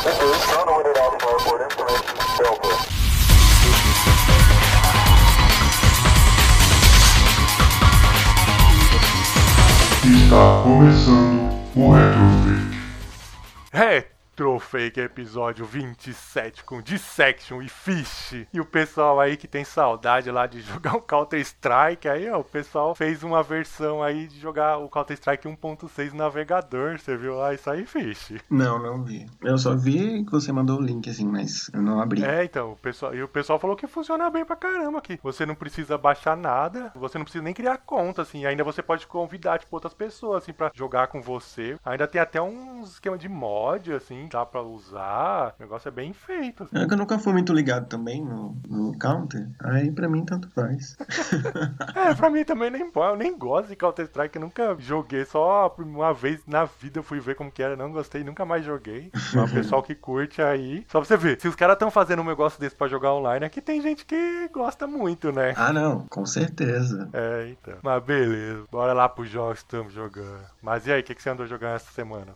Está começando o Retrofake. Retrofake episódio 27 com Dissection e Fish. E o pessoal aí que tem saudade lá de jogar o Counter Strike, aí ó, o pessoal fez uma versão aí de jogar o Counter Strike 1.6 navegador. Você viu lá isso aí, Fish? Não, não vi. Eu só vi que você mandou o link, assim, mas eu não abri. É, então, o pessoal, e o pessoal falou que funciona bem pra caramba aqui. Você não precisa baixar nada, você não precisa nem criar conta, assim. Ainda você pode convidar, tipo, outras pessoas, assim, pra jogar com você. Ainda tem até um esquema de mod, assim, dá pra usar. O negócio é bem feito. assim. É que eu nunca fui muito ligado também no, no Counter. Aí pra mim tanto faz. É, pra mim também nem eu nem gosto de Counter Strike, eu nunca joguei, só uma vez na vida eu fui ver como que era, não gostei, nunca mais joguei. Mas o pessoal que curte aí, só pra você ver, se os caras estão fazendo um negócio desse pra jogar online, aqui tem gente que gosta muito, né? ah, não, com certeza. É, então. Mas beleza, bora lá pros jogos que estamos jogando. Mas e aí, o que, que você andou jogando essa semana?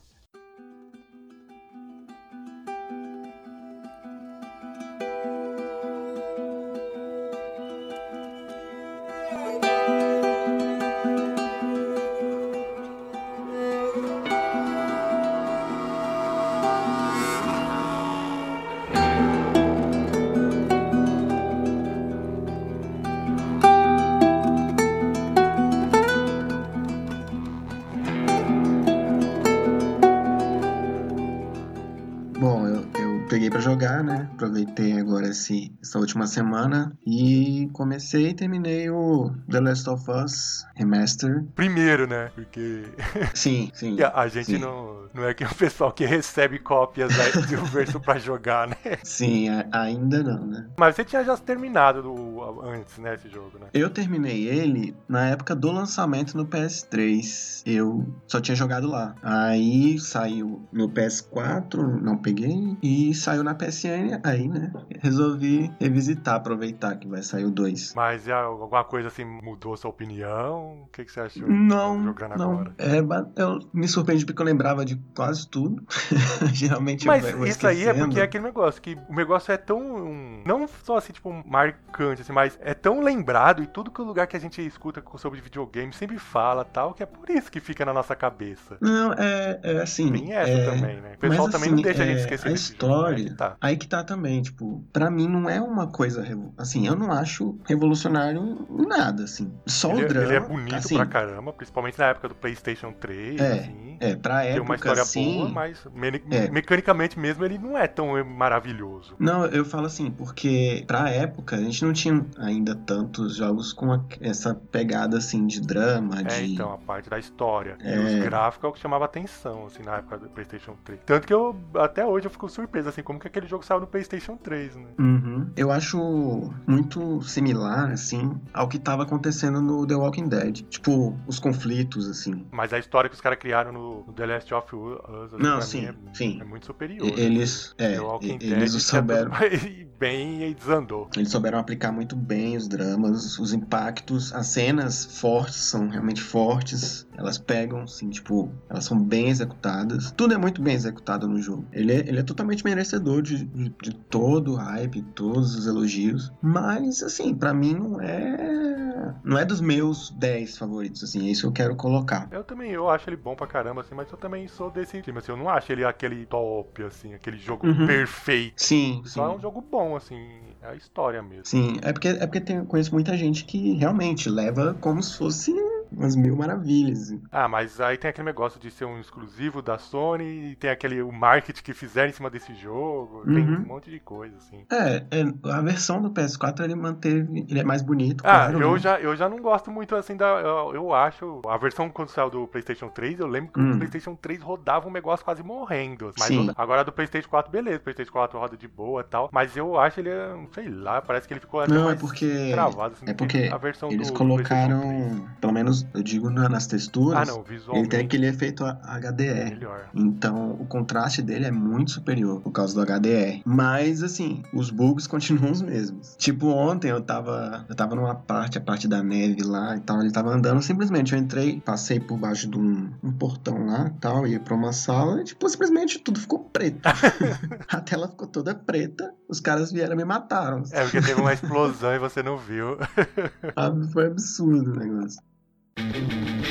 Pra jogar, né? Aproveitei agora esse, essa última semana e comecei e terminei o The Last of Us Remaster. Primeiro, né? Porque Sim, sim. a, a gente sim. não, não é que o pessoal que recebe cópias aí do verso pra jogar, né? Sim, a- ainda não, né? Mas você tinha já terminado do, antes, né, esse jogo, né? Eu terminei ele na época do lançamento no PS3. Eu só tinha jogado lá. Aí saiu no PS4, não peguei. E saiu na PSN, aí, né? Resolvi revisitar, aproveitar que vai sair o 2. Mas e alguma coisa assim mudou sua opinião? O que, que você achou? Não, jogando não. agora. É, eu me surpreendi porque eu lembrava de quase tudo. Geralmente Mas eu vou isso aí é porque é aquele negócio, que o negócio é tão. Não só assim, tipo, marcante, assim, mas é tão lembrado e tudo que o lugar que a gente escuta sobre videogame sempre fala tal, que é por isso que fica na nossa cabeça. Não, é, é assim. Tem essa é- também, né? O pessoal mas, também assim, não deixa a gente é, esquecer A história, né? Que tá. aí que tá também, tipo, pra mim não é uma coisa, assim, eu não acho revolucionário nada, assim. Só Ele, o é- drama, ele é bonito assim, pra caramba, principalmente na época do PlayStation 3, É, assim. É, pra Tem uma época, história assim... boa, mas me- É. mecanicamente mesmo ele não é tão maravilhoso. Não, eu falo assim, porque pra época a gente não tinha ainda tantos jogos com a- essa pegada, assim, de drama, É, de... então, a parte da história. E É. os gráficos é o que chamava atenção, assim, na época do PlayStation 3. Tanto que eu, até hoje, eu fico surpreso, assim, como que aquele jogo saiu no PlayStation 3, né? Uhum. Eu acho muito similar, assim, ao que tava acontecendo no The Walking Dead. Tipo, os conflitos, assim. Mas a história que os caras criaram no, no The Last of Us, assim, Não, sim, é, sim. é muito superior. E- Eles, é, The Walking e- Dead eles tinha souberam, bem e desandou. eles souberam aplicar muito bem os dramas, os impactos, as cenas fortes são realmente fortes. Elas pegam, assim, tipo, elas são bem executadas. Tudo é muito bem executado no jogo. Ele é, ele é totalmente merecedor de, de, de todo o hype, todos os elogios. Mas, assim, pra mim não é. Não é dos meus 10 favoritos, assim, é isso que eu quero colocar. Eu também, eu acho ele bom pra caramba, assim, mas eu também sou desse time, assim, eu não acho ele aquele top, assim, aquele jogo Uhum. perfeito. Sim, sim. Só é um jogo bom, assim, é a história mesmo. Sim, é porque, é porque tem, eu conheço muita gente que realmente leva como se fosse umas mil maravilhas. Ah, mas aí tem aquele negócio de ser um exclusivo da Sony e tem aquele o marketing que fizeram em cima desse jogo. Tem Uhum. um monte de coisa, assim. É, é, a versão do PS4 ele manteve, ele é mais bonito, Ah, claro. eu né? já, eu já não gosto muito assim da. Eu, eu acho. A versão quando saiu do PlayStation 3, eu lembro que Hum. o PlayStation 3 rodava um negócio quase morrendo. Mas Sim. agora do PlayStation 4, beleza. O PlayStation 4 roda de boa e tal. Mas eu acho ele, é, sei lá, parece que ele ficou até Não, é mais porque travado. Assim, é porque a versão eles do, do PlayStation 3. colocaram, pelo menos eu digo na- nas texturas, Ah, não, ele tem aquele efeito HDR. Melhor. Então, o contraste dele é muito superior por causa do HDR. Mas, assim, os bugs continuam os mesmos. Tipo, ontem eu tava, eu tava numa parte, a parte da neve lá e tal, ele tava andando, simplesmente eu entrei, passei por baixo de um, um portão lá e tal, ia pra uma sala e, tipo, simplesmente tudo ficou preto. a tela ficou toda preta, os caras vieram e me mataram. É, porque teve uma explosão e você não viu. Foi absurdo o negócio. Thank you.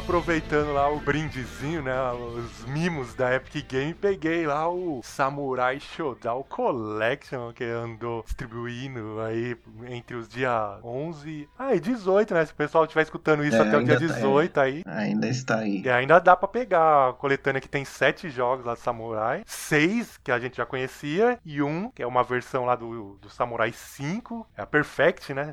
Aproveitando lá o brindezinho, né? Os mimos da Epic Game, peguei lá o Samurai Shodown Collection que andou distribuindo aí entre os dias 11 ah, e 18, né? Se o pessoal estiver escutando isso É, até o dia ainda tá, 18 aí. Ainda está aí. E ainda dá pra pegar a coletânea que tem sete jogos lá do Samurai, seis que a gente já conhecia, e um que é uma versão lá do, do Samurai 5, é a Perfect, né?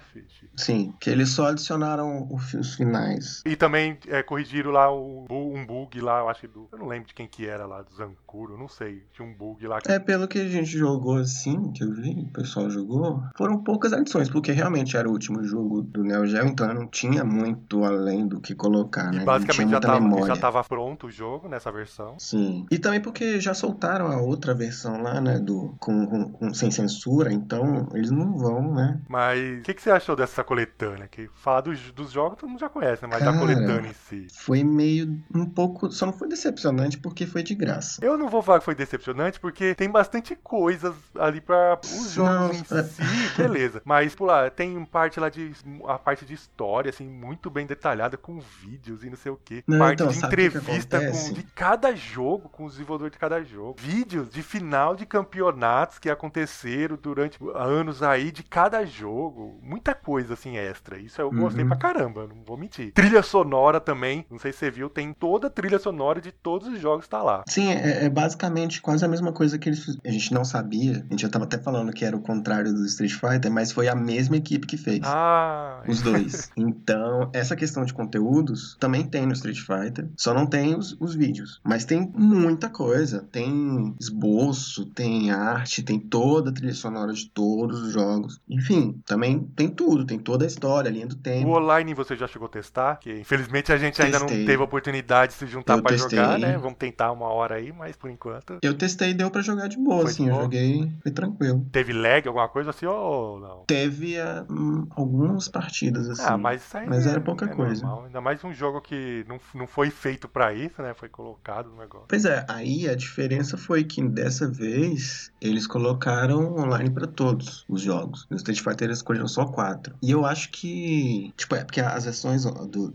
Sim, que eles só adicionaram os finais. E também é, corrigiram lá o, um bug lá, eu acho que do. Eu não lembro de quem que era lá, do Zankuro, não sei. Tinha um bug lá que. É, pelo que a gente jogou assim, que eu vi, o pessoal jogou, foram poucas adições, porque realmente era o último jogo do Neo Geo, então não tinha muito além do que colocar, E né? basicamente já tava, já tava pronto o jogo nessa versão. Sim. E também porque já soltaram a outra versão lá, né, do com, com- com- sem censura, então eles não vão, né? Mas o que, que você achou dessa coletânea? Que falar dos, dos jogos todo mundo já conhece, né? Mas da Cara. coletânea em si. Foi meio um pouco, só não foi decepcionante porque foi de graça. Eu não vou falar que foi decepcionante, porque tem bastante coisas ali pra os jogos Não, em é. si, beleza. Mas, pô, lá, tem parte lá de. a parte de história, assim, muito bem detalhada, com vídeos e não sei o quê. Não, parte então, de entrevista com, de cada jogo, com os desenvolvedores de cada jogo. Vídeos de final de campeonatos que aconteceram durante anos aí de cada jogo. Muita coisa, assim, extra. Isso eu gostei Uhum. pra caramba, não vou mentir. Trilha sonora também, não sei se você viu, tem toda a trilha sonora de todos os jogos tá lá. Sim, é, é basicamente quase a mesma coisa que eles fizeram. A gente não sabia, a gente já tava até falando que era o contrário do Street Fighter, mas foi a mesma equipe que fez. Ah, Os dois. Então, essa questão de conteúdos também tem no Street Fighter, só não tem os, os vídeos. Mas tem muita coisa. Tem esboço, tem arte, tem toda a trilha sonora de todos os jogos. Enfim, também tem tudo, tem toda a história, a linha do o tempo. online você já chegou a testar? Que infelizmente a gente ainda não teve oportunidade de se juntar Eu pra testei. jogar, né? Vamos tentar uma hora aí, mas por enquanto. Eu testei e deu pra jogar de boa, Foi de assim. Eu boa? joguei, foi tranquilo. Teve lag, alguma coisa assim ou não? Teve ah, hum, algumas partidas, assim. Ah, mas isso aí Mas é- era pouca é coisa. normal. Ainda mais um jogo que não, não foi feito pra isso, né? Foi colocado no negócio. Pois é, aí a diferença foi que dessa vez eles colocaram online pra todos os jogos. No Street Fighter eles escolheram só quatro. E eu acho que, tipo, é porque as versões do, do,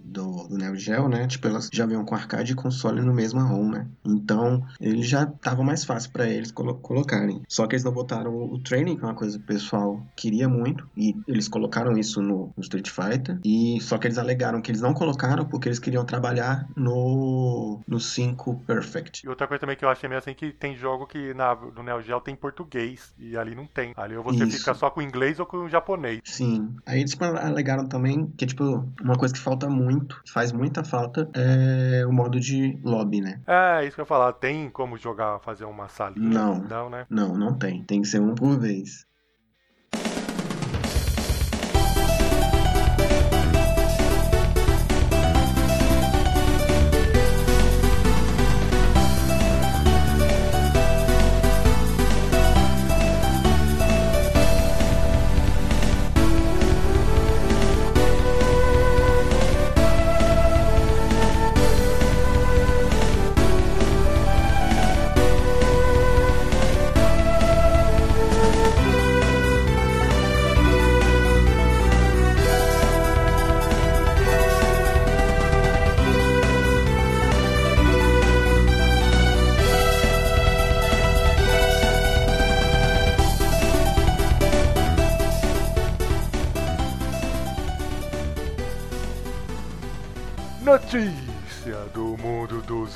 do Neo Geo, né, tipo, elas já vinham com arcade e console no mesmo ROM, né? Então, ele já tava mais fácil pra eles colo- colocarem. Só que eles não botaram o training, que é uma coisa que o pessoal queria muito, e eles colocaram isso no, no Street Fighter. E só que eles alegaram que eles não colocaram porque eles queriam trabalhar no no 5 Perfect. E outra coisa também que eu achei meio assim que tem jogo que na, no Neo Geo tem português e ali não tem. Ali ou você Isso. fica só com o inglês ou com o japonês. Sim. Aí eles tipo, alegaram também que, tipo, uma coisa que falta muito, faz muita falta, é o modo de lobby, né? É, isso que eu ia falar. Tem como jogar, fazer uma salinha? Não. Não, né? Não, não tem. Tem que ser um por vez.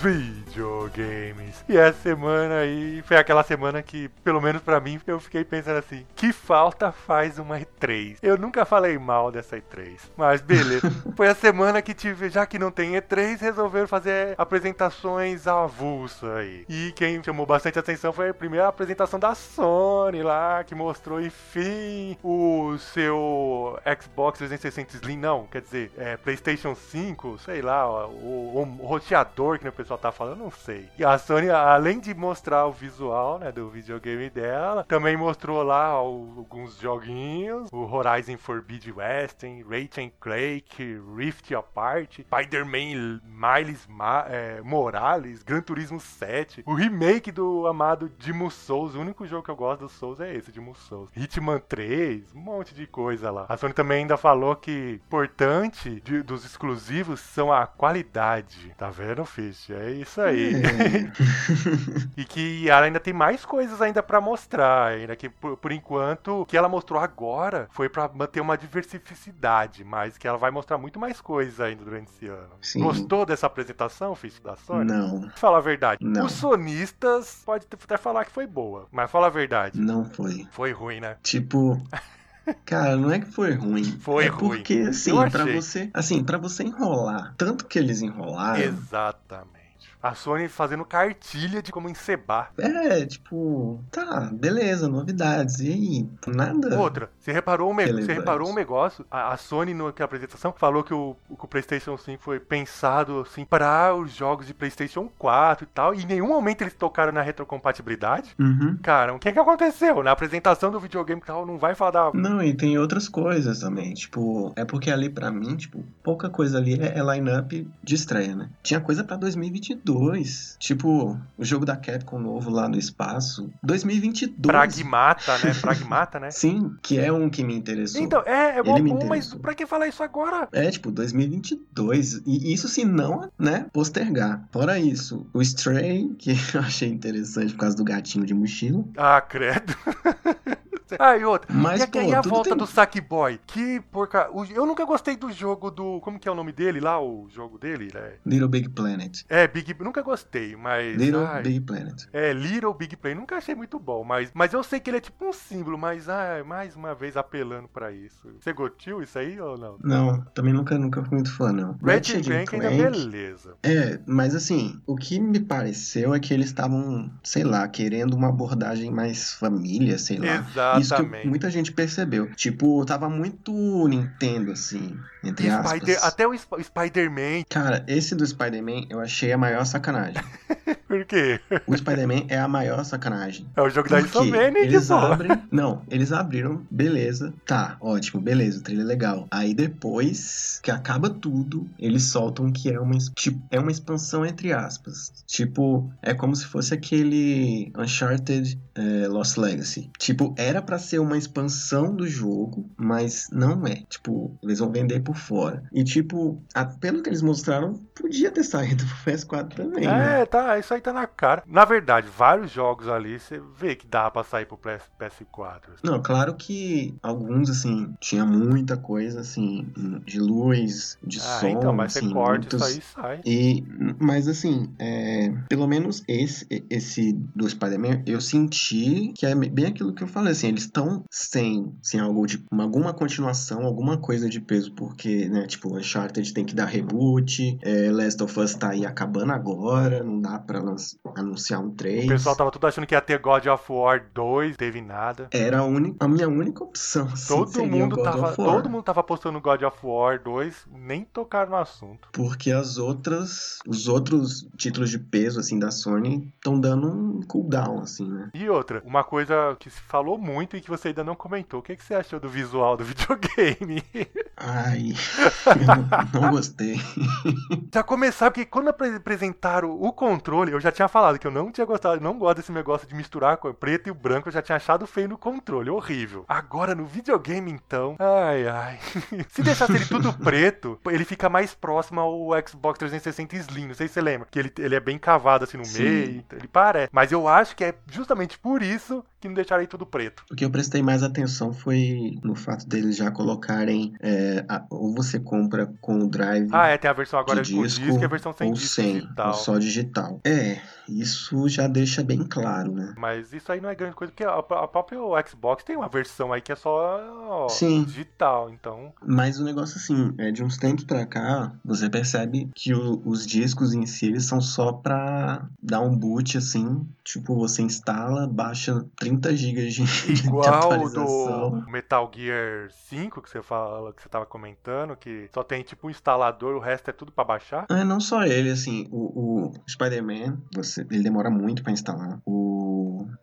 Mundo videogames. E essa semana aí foi aquela semana que, pelo menos pra mim, eu fiquei pensando assim: que falta faz uma E3? Eu nunca falei mal dessa E3, mas beleza. foi a semana que tive, já que não tem E3, resolveram fazer apresentações avulsa aí. E quem chamou bastante atenção foi a primeira apresentação da Sony lá, que mostrou, enfim, o seu Xbox 360 Slim, não, quer dizer, é, PlayStation 5, sei lá, o, o, roteador que o pessoal tá falando, não sei. E a Sony, além de mostrar o visual, né, do videogame dela, também mostrou lá alguns joguinhos, o Horizon Forbidden Western, Ratchet Clank, Rift Apart, Spider-Man Miles Ma é, Morales, Gran Turismo 7, o remake do amado Demon Souls, o único jogo que eu gosto do Souls é esse, Demon Souls. Hitman 3, um monte de coisa lá. A Sony também ainda falou que importante de, dos exclusivos são a qualidade. Tá vendo, Fish? É isso aí. E que ela ainda tem mais coisas ainda para mostrar, ainda que por, por, enquanto o que ela mostrou agora foi para manter uma diversificidade, mas que ela vai mostrar muito mais coisas ainda durante esse ano. Sim. Gostou dessa apresentação, Fish, da Sony? Não. Fala a verdade. Não. Os sonistas pode até falar que foi boa, mas fala a verdade. Não foi. Foi ruim, né? Tipo, Cara, não é que foi ruim. Foi é ruim. Porque, assim, para você. Assim, para você enrolar, tanto que eles enrolaram. Exatamente. A Sony fazendo cartilha de como encebar. É, tipo, tá, beleza, novidades. E aí, nada. Outra, você reparou um, você reparou um negócio? A, a Sony, na apresentação, falou que o, que o PlayStation 5 foi pensado assim para os jogos de PlayStation 4 e tal. E em nenhum momento eles tocaram na retrocompatibilidade. Uhum. Cara, o que, é que aconteceu? Na apresentação do videogame tal, não vai falar. Não, e tem outras coisas também. Tipo, é porque ali para mim, tipo, pouca coisa ali é, é line-up de estreia, né? Tinha coisa para 2022. 2022. Tipo, o jogo da Capcom novo lá no espaço. 2022. Pragmata, né? Pragmata, né? Sim, que é um que me interessou. Então, é, é bom, bom mas pra que falar isso agora? É, tipo, 2022. E isso se não, né, postergar. Fora isso, o Stray, que eu achei interessante por causa do gatinho de mochila. Ah, credo. Ah, e outra. Mas, e, pô, e a volta tem... do Sackboy? Que porca. Eu nunca gostei do jogo do. Como que é o nome dele lá? O jogo dele? É... Little Big Planet. É, Big. Nunca gostei, mas. Little ai, Big Planet. É, Little Big Planet. Nunca achei muito bom, mas, mas eu sei que ele é tipo um símbolo, mas ah, mais uma vez apelando pra isso. Você gotiu isso aí ou não? Não, também nunca, nunca fui muito fã, não. Red Clank ainda beleza. É, mas assim, o que me pareceu é que eles estavam, sei lá, querendo uma abordagem mais família, sei lá. Exato. Isso que muita gente percebeu. Tipo, tava muito Nintendo, assim, entre aspas. Spider, até o Sp Spider-Man. Cara, esse do Spider-Man eu achei a maior sacanagem. Por quê? O Spider-Man é a maior sacanagem. É o jogo da Insomnia, Eles abrem. Não, eles abriram, beleza. Tá, ótimo, beleza, o trailer é legal. Aí depois que acaba tudo, eles soltam que é uma, tipo, é uma expansão entre aspas. Tipo, é como se fosse aquele Uncharted é, Lost Legacy. Tipo, era para ser uma expansão do jogo, mas não é. Tipo, eles vão vender por fora. E tipo, a, pelo que eles mostraram, podia ter saído pro PS4 também. É, né? tá, isso aí tá na cara. Na verdade, vários jogos ali você vê que dá pra sair pro PS, PS4. Assim. Não, claro que alguns, assim, tinha muita coisa, assim, de luz, de ah, som. Então, mas assim, você corta muitos... isso aí sai. E, mas assim, é, pelo menos esse, esse do Spider-Man, eu senti que é bem aquilo que eu falei, assim, eles estão sem, sem algo de alguma continuação, alguma coisa de peso, porque, né, tipo, Uncharted tem que dar reboot, é, Last of Us tá aí acabando agora, não dá pra anunciar um 3. O pessoal tava tudo achando que ia ter God of War 2, teve nada. Era a, a minha única opção. Assim, todo mundo tava, todo mundo tava postando God of War 2, nem tocaram no assunto. Porque as outras, os outros títulos de peso assim da Sony estão dando um cooldown assim, né? E outra, uma coisa que se falou muito e que você ainda não comentou. O que, que você achou do visual do videogame? Ai, não, não gostei. Já começar, porque quando apresentaram o controle, eu já tinha falado que eu não tinha gostado, não gosto desse negócio de misturar o preto e o branco, eu já tinha achado feio no controle, horrível. Agora no videogame, então, ai ai. Se deixasse ele tudo preto, ele fica mais próximo ao Xbox 360 Slim, não sei se você lembra, que ele, ele é bem cavado assim no Sim. meio, ele parece. Mas eu acho que é justamente por isso que não deixaram tudo preto. O que eu prestei mais atenção foi no fato deles já colocarem é, a- ou você compra com o drive Ah, é, tem a versão agora de disco, disco e a versão sem ou disco sem, e tal. ou só digital. É, isso já deixa bem claro, né? Mas isso aí não é grande coisa, porque a, a própria Xbox tem uma versão aí que é só Sim. digital, então. Mas o negócio assim, é de uns tempos pra cá, você percebe que o- os discos em si eles são só pra dar um boot assim, tipo você instala, baixa 30 GB de, de Igual atualização. do Metal Gear 5 que você fala, que você tava comentando, que só tem tipo um instalador, o resto é tudo pra baixar. É, não só ele, assim, o, o Spider-Man, você, ele demora muito pra instalar. O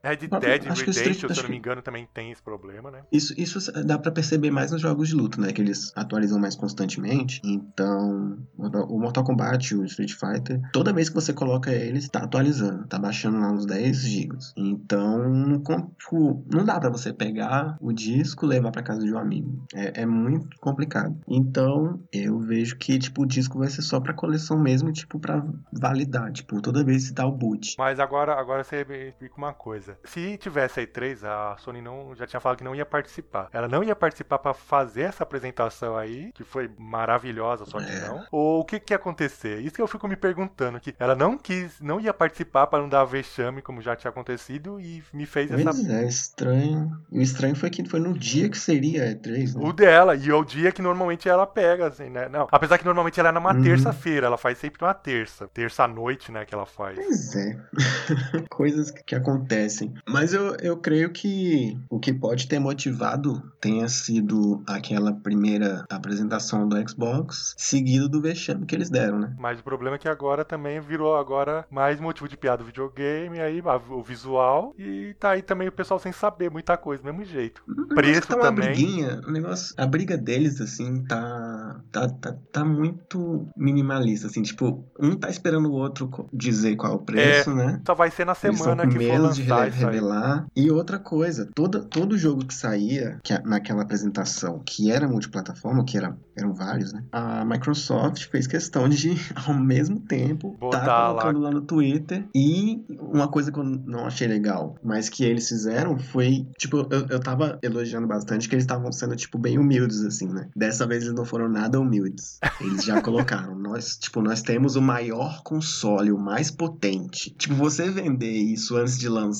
Red Dead acho que Redemption, Street- se eu não me que- engano, também tem esse problema, né? Isso, isso dá pra perceber mais nos jogos de luta, né? Que eles atualizam mais constantemente. Então, o Mortal Kombat, o Street Fighter, toda vez que você coloca eles, tá atualizando, tá baixando lá uns 10 GB. Então, tipo, não dá pra você pegar o disco e levar pra casa de um amigo. É, é muito complicado. Então, eu vejo que, tipo, o disco vai ser só pra coleção mesmo, tipo, pra validar. Tipo, toda vez que dá o boot. Mas agora, agora você explica uma coisa. Se tivesse a E3, a Sony não, já tinha falado que não ia participar. Ela não ia participar pra fazer essa apresentação aí, que foi maravilhosa, só que É. não. Ou o que que ia acontecer? Isso que eu fico me perguntando, que ela não quis, não ia participar pra não dar vexame, como já tinha acontecido, e me fez essa Pois é, estranho. O estranho foi que foi no dia que seria a E3, né? O dela, e é o dia que normalmente ela pega, assim, né? Não, apesar que normalmente ela é numa Uhum. terça-feira, ela faz sempre numa terça. Terça-noite, né, que ela faz. Pois é. Coisas que acontecem. Mas eu, eu creio que o que pode ter motivado tenha sido aquela primeira apresentação do Xbox, seguido do vexame que eles deram, né? Mas o problema é que agora também virou agora mais motivo de piada o videogame, aí o visual, e tá aí também o pessoal sem saber muita coisa, do mesmo jeito. O Preço tá uma também. briguinha, o negócio, a briga deles, assim, tá, tá, tá, tá muito minimalista, assim, tipo, um tá esperando o outro dizer qual é o preço, né? Só vai ser na semana que for medo isso aí. revelar. E outra coisa, toda, todo jogo que saía que naquela apresentação, que era multiplataforma, que era, eram vários, né? A Microsoft fez questão de, ao mesmo tempo, Botar tá lá. colocando lá. no Twitter. E uma coisa que eu não achei legal, mas que eles fizeram foi, tipo, eu, eu tava elogiando bastante que eles estavam sendo, tipo, bem humildes, assim, né? Dessa vez eles não foram nada humildes. Eles já colocaram, nós, tipo, nós temos o maior console, o mais potente. Tipo, você vender isso antes de lançar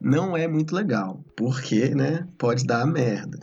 não é muito legal. Porque, né? Pode dar merda.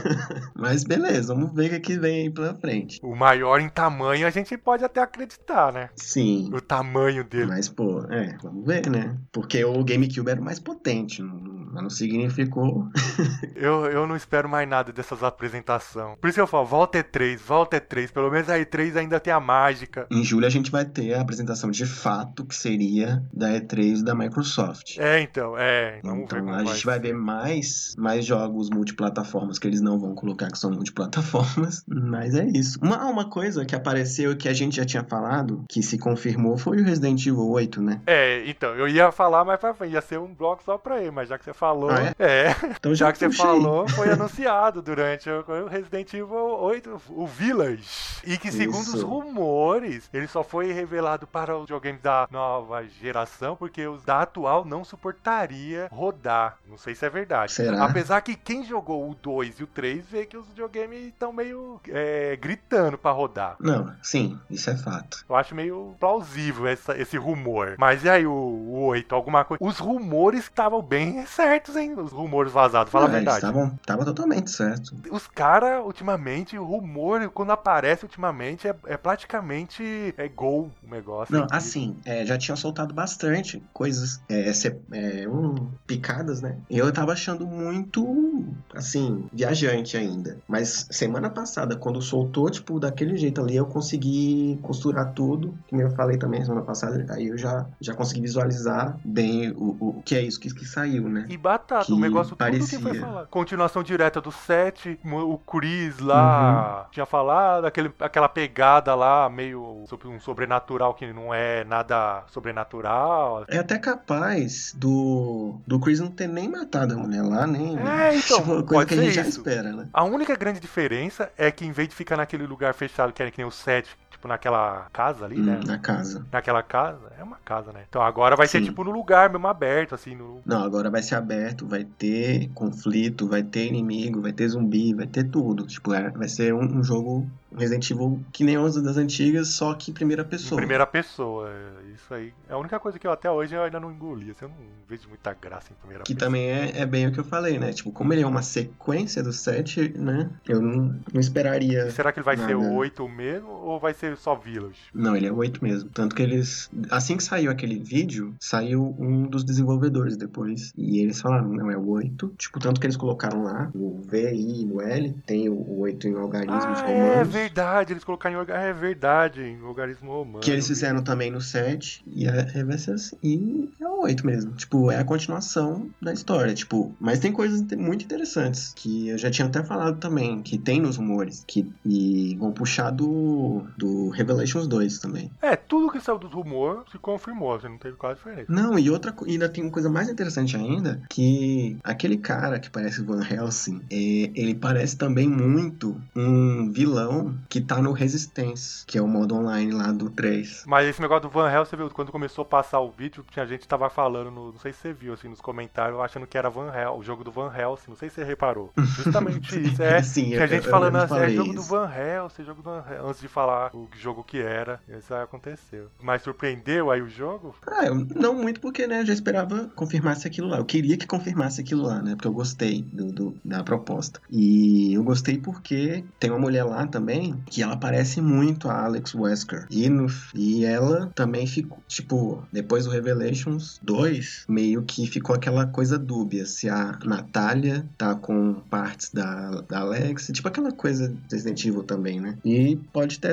Mas beleza, vamos ver o que vem aí pela frente. O maior em tamanho a gente pode até acreditar, né? Sim. O tamanho dele. Mas, pô, é, vamos ver, né? Porque o GameCube era o mais potente, mas não significou. Eu, eu não espero mais nada dessas apresentações. Por isso que eu falo, volta E3, volta E3. Pelo menos a E3 ainda tem a mágica. Em julho a gente vai ter a apresentação de fato que seria da E3 da Microsoft. É, então, é. Vamos ver então como a gente vai ver mais, mais jogos multiplataformas que eles não vão colocar que são multiplataformas. Mas é isso. Uma, uma coisa que apareceu que a gente já tinha falado, que se confirmou, foi o Resident Evil 8, né? É, então, eu ia falar mais pra frente, ia ser um bloco só pra ele, mas já que você falou. Ah, é? Então já já que você puxa aí. falou, foi anunciado durante o Resident Evil 8, o Village. E que, segundo os Isso. rumores, ele só foi revelado para os videogames da nova geração, porque os da atual não rodar. Não sei se é verdade. Será? Apesar que quem jogou o 2 e o 3 vê que os videogames estão meio é, gritando pra rodar. Não, sim, isso é fato. Eu acho meio plausível essa- esse rumor. Mas e aí, o, o 8, alguma coisa? Os rumores estavam bem certos, hein? Os rumores vazados, fala Não, a eles verdade. estavam- Tava totalmente certo. Os caras, ultimamente, o rumor, quando aparece ultimamente, é, é praticamente é gol o negócio. Não, hein? assim, é, já tinham soltado bastante coisas é, se- é, um, picadas, né? Eu tava achando muito, assim, viajante ainda. Mas semana passada, quando soltou, tipo, daquele jeito ali, eu consegui costurar tudo. Que eu falei também semana passada, aí eu já, já consegui visualizar bem o, o que é isso que, que saiu, né? E batata, que o negócio tudo que foi parecia. falar. Continuação direta do 7, o Chris lá Uhum. tinha falado, aquele, aquela pegada lá, meio sobre um sobrenatural que não é nada sobrenatural. É até capaz do, do Chris não ter nem matado a mulher lá, nem. É, então, tipo, coisa pode que a gente já isso. espera, né? A única grande diferença é que em vez de ficar naquele lugar fechado que era que nem o 7, tipo, naquela casa ali, né? Hum, na casa. Naquela casa, é uma casa, né? Então agora vai ser Sim. tipo no lugar mesmo aberto, assim, no. Não, agora vai ser aberto, vai ter conflito, vai ter inimigo, vai ter zumbi, vai ter tudo. Tipo, é- vai ser um, um jogo Resident Evil que nem os das antigas, só que em primeira Em pessoa. primeira pessoa. é, Isso aí. É a única coisa que eu até hoje eu ainda não engoli. Assim, eu não vejo muita graça em primeira Que pessoa. também é, é bem o que eu falei, né? Tipo, como ele é uma sequência do 7, né? Eu não, não esperaria. E será que ele vai ser Nada. o 8 mesmo ou vai ser só Village? Não, ele é 8 mesmo. Tanto que eles. Assim que saiu aquele vídeo, saiu um dos desenvolvedores depois. E eles falaram, não, é o 8. Tipo, tanto que eles colocaram lá, o V, I no L, tem o o 8 em algarismos Ah, é romanos. verdade. Eles colocaram em. É verdade, em logaritmo romano. Que eles fizeram também no 7. E é, é- vai ser assim. E é o 8 mesmo. Tipo, é a continuação da história. Tipo, mas tem coisas muito interessantes. Que eu já tinha até falado também. Que tem nos rumores. Que, e vão puxar do, do Revelations 2 também. É, tudo que saiu do rumor se confirmou. Assim, não teve quase diferença. Não, e outra e ainda tem uma coisa mais interessante ainda, que aquele cara que parece Van Helsing, é, ele parece também muito um vilão que tá no Resistance, que é o modo online lá do 3. Mas esse negócio do Van Helsing, você viu, quando começou a passar o vídeo, tinha gente que tava falando, no, não sei se você viu, assim, nos comentários, achando que era Van Hel, o jogo do Van Helsing, não sei se você reparou. Justamente isso, é. Sim, Tinha eu- gente eu- falando eu assim, é jogo do isso. Van Helsing, jogo do Van Helsing, antes de falar o jogo que era. Isso aconteceu. Mas surpreendeu aí o jogo? Ah, não muito porque, né, eu já esperava confirmasse aquilo lá. Eu queria que confirmasse aquilo lá, né, porque eu gostei do, do- da proposta. E eu gostei porque tem uma mulher lá também que ela parece muito a Alex Wesker. E, no, e ela também ficou, tipo, depois do Revelations 2, meio que ficou aquela coisa dúbia se a Natália tá com partes da, da Alex, tipo aquela coisa Resident Evil também, né? E pode ter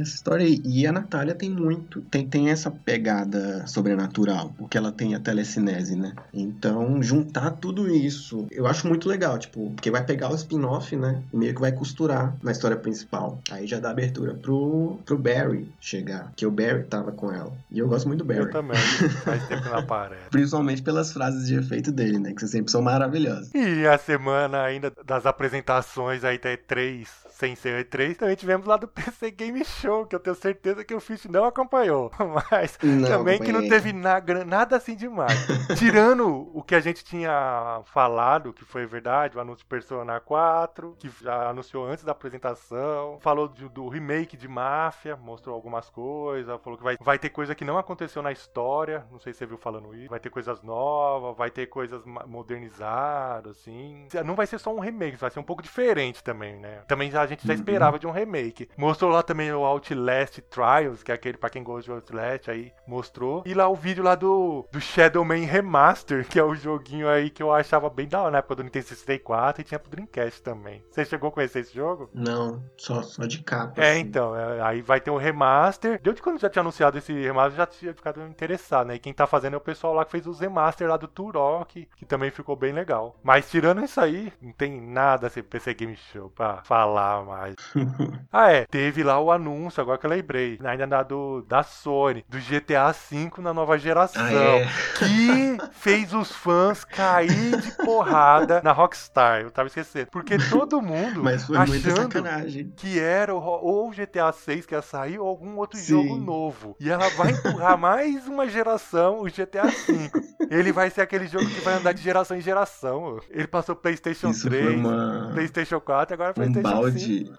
essa, história aí. E a Natália tem muito, tem, tem essa pegada sobrenatural, porque ela tem a telecinese, né? Então, juntar tudo isso, eu acho muito legal, tipo, porque vai pegar o spin-off, né? E meio que vai costurar na história principal. Aí já dá abertura pro, pro Barry chegar, que o Barry tava com ela. E eu gosto muito do Eu Barry. também. Faz tempo que não aparece. Principalmente pelas frases de efeito dele, né? Que sempre são maravilhosas. E a semana ainda das apresentações aí da E3, sem ser E3, também tivemos lá do PC Game Show, que eu tenho certeza que o Fish não acompanhou. Mas Não, também que não teve na- nada assim demais. Tirando o que a gente tinha falado, que foi verdade, o anúncio de Persona 4, que já anunciou antes da apresentação, falou de- do remake de Máfia, mostrou algumas coisas, falou que vai, vai ter coisa que não aconteceu na história, não sei se você viu falando isso, vai ter coisas novas, vai ter coisas modernizadas, assim. Não vai ser só um remake, vai ser um pouco diferente também, né? Também a gente já Uhum. esperava de um remake. Mostrou lá também o Outlast Trials, que é aquele pra quem gosta de Outlast aí, mostrou. E lá o vídeo lá do, do Shadow Man Remaster, que é o joguinho aí que eu achava bem da hora na época do Nintendo 64 e tinha pro Dreamcast também. Você chegou a conhecer esse jogo? Não, só, só de capa. É, assim. então, é, aí vai ter um remaster. Desde quando já tinha anunciado esse remaster, eu já tinha ficado interessado, né? E quem tá fazendo é o pessoal lá que fez os remaster lá do Turok, que também ficou bem legal. Mas tirando isso aí, não tem nada esse PC Game Show pra falar mais. ah, é, teve lá o anúncio, agora que eu lembrei, ainda da, do, da Sony, do GTA V na nova geração. Ah, é. Que fez os fãs cair de porrada na Rockstar. Eu tava esquecendo. Porque todo mundo achando que era o- ou o GTA 6 que ia sair ou algum outro Sim. jogo novo. E ela vai empurrar mais uma geração, o GTA 5. Ele vai ser aquele jogo que vai andar de geração em geração. Ele passou PlayStation Isso 3, foi uma, PlayStation 4 e agora um PlayStation 5. balde de.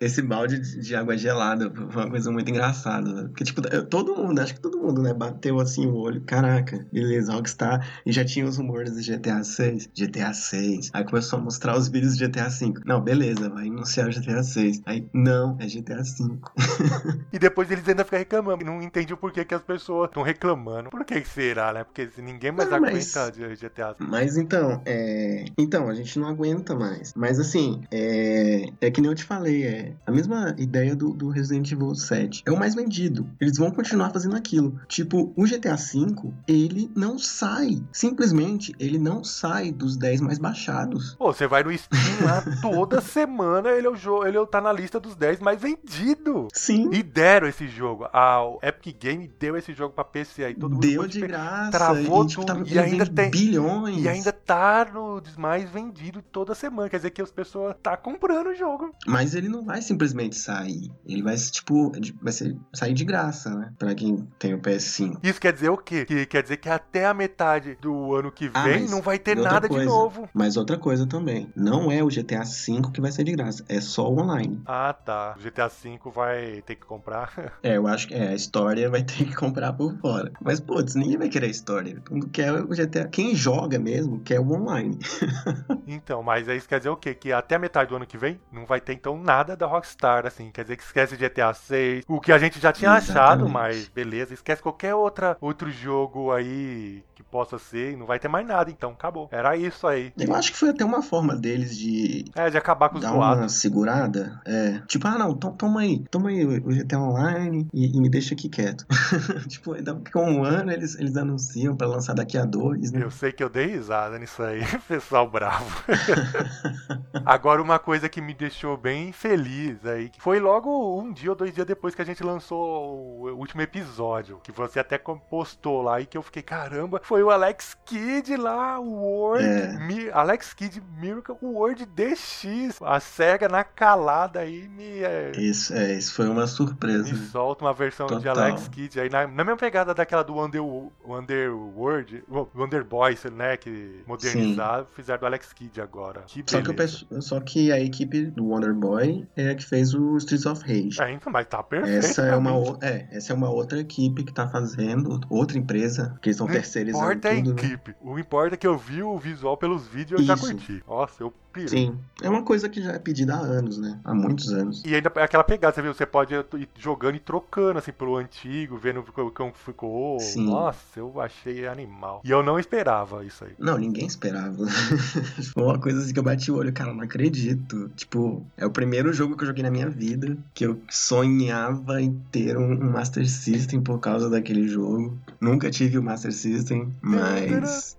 Esse balde de de água gelada foi uma coisa muito engraçada. né? Porque, tipo, todo mundo, acho que todo mundo, né, bateu assim o olho. Caraca, beleza, Rockstar. E já tinha os rumores do GTA 6. GTA 6. Aí começou a mostrar os vídeos do GTA 5. Não, beleza, vai anunciar o GTA 6. Aí, não, é GTA 5. E depois eles ainda ficam reclamando. Não entendi o porquê que as pessoas estão reclamando. Por que que será, né? Porque ninguém mais Não, mas- aguenta de GTA. Mas então, é. Então, a gente não aguenta mais. Mas assim, é. É que nem eu te falei, é. A mesma ideia do, do Resident Evil 7. É o mais vendido. Eles vão continuar fazendo aquilo. Tipo, o GTA V, ele não sai. Simplesmente, ele não sai dos 10 mais baixados. Pô, você vai no Steam lá toda semana, ele, é o jogo, ele tá na lista dos 10 mais vendidos. Sim. E deram esse jogo. A Epic Game deu esse jogo pra PC aí. Todo mundo Deu de graça. travou e, tipo, tudo. tava, E ainda tem- bilhões. E ainda tá no mais vendido toda semana. Quer dizer que as pessoas tá comprando o jogo. Mas ele não vai vai simplesmente sair. Ele vai, tipo, vai ser, sair de graça, né? Pra quem tem o PS5. Isso quer dizer o quê? Que quer dizer que até a metade do ano que Ah, vem mas não vai ter nada de coisa. novo. Mas outra coisa também, não é o GTA V que vai ser de graça, é só o online. Ah, tá. O GTA V vai ter que comprar. É, eu acho que é, a história vai ter que comprar por fora. Mas, putz, ninguém vai querer a história. Quer o GTA. Quem joga mesmo quer o online. então, mas aí isso quer dizer o quê? Que até a metade do ano que vem não vai ter então nada da Rockstar, assim. Quer dizer que esquece GTA 6, o que a gente já tinha achado, Exatamente. mas beleza. Esquece qualquer outra, outro jogo aí que possa ser e não vai ter mais nada, então acabou. Era isso aí. Eu acho que foi até uma forma deles de É, de acabar com os dar uma segurada. É, tipo, ah, não, to- toma aí, toma aí o GTA Online e, e me deixa aqui quieto. tipo, a um ano eles, eles anunciam pra lançar daqui a dois, né? Eu sei que eu dei risada nisso aí, pessoal bravo. Agora, uma coisa que me deixou bem feliz aí, que foi logo um dia ou dois dias depois que a gente lançou o último episódio, que você até postou lá e que eu fiquei, caramba, foi o Alex Kidd lá, o Word, É. Mi- Alex Kidd Miracle Word DX. A SEGA na calada aí me, é, Isso, é, isso foi uma surpresa. me solta uma versão de Total. Alex Kidd aí, na, na mesma pegada daquela do Under, Underworld, Wonder Boys, né, que modernizaram, fizeram do Alex Kidd agora. Que Só que, o beleza. pesso- só que a equipe do Wonder Boy é a que fez o Streets of Rage. É, então, mas tá perfeito. Essa é, uma, é, essa é uma outra equipe que tá fazendo, outra empresa, que eles estão Não terceirizando importa a tudo. né? equipe. O importa é que eu vi o visual pelos vídeos e eu já curti. Nossa, eu pirei. Sim, é uma coisa que já é pedida há anos, né? Há muitos anos. E ainda é aquela pegada, você viu? Você pode ir jogando e trocando, assim, pelo antigo, vendo como ficou. Sim. Nossa, eu achei animal. E eu não esperava isso aí. Não, ninguém esperava. Foi uma coisa assim que eu bati o olho, cara, não acredito. Tipo, é o primeiro jogo que eu joguei na minha vida que eu sonhava em ter um, um Master System por causa daquele jogo. Nunca tive o Master System, mas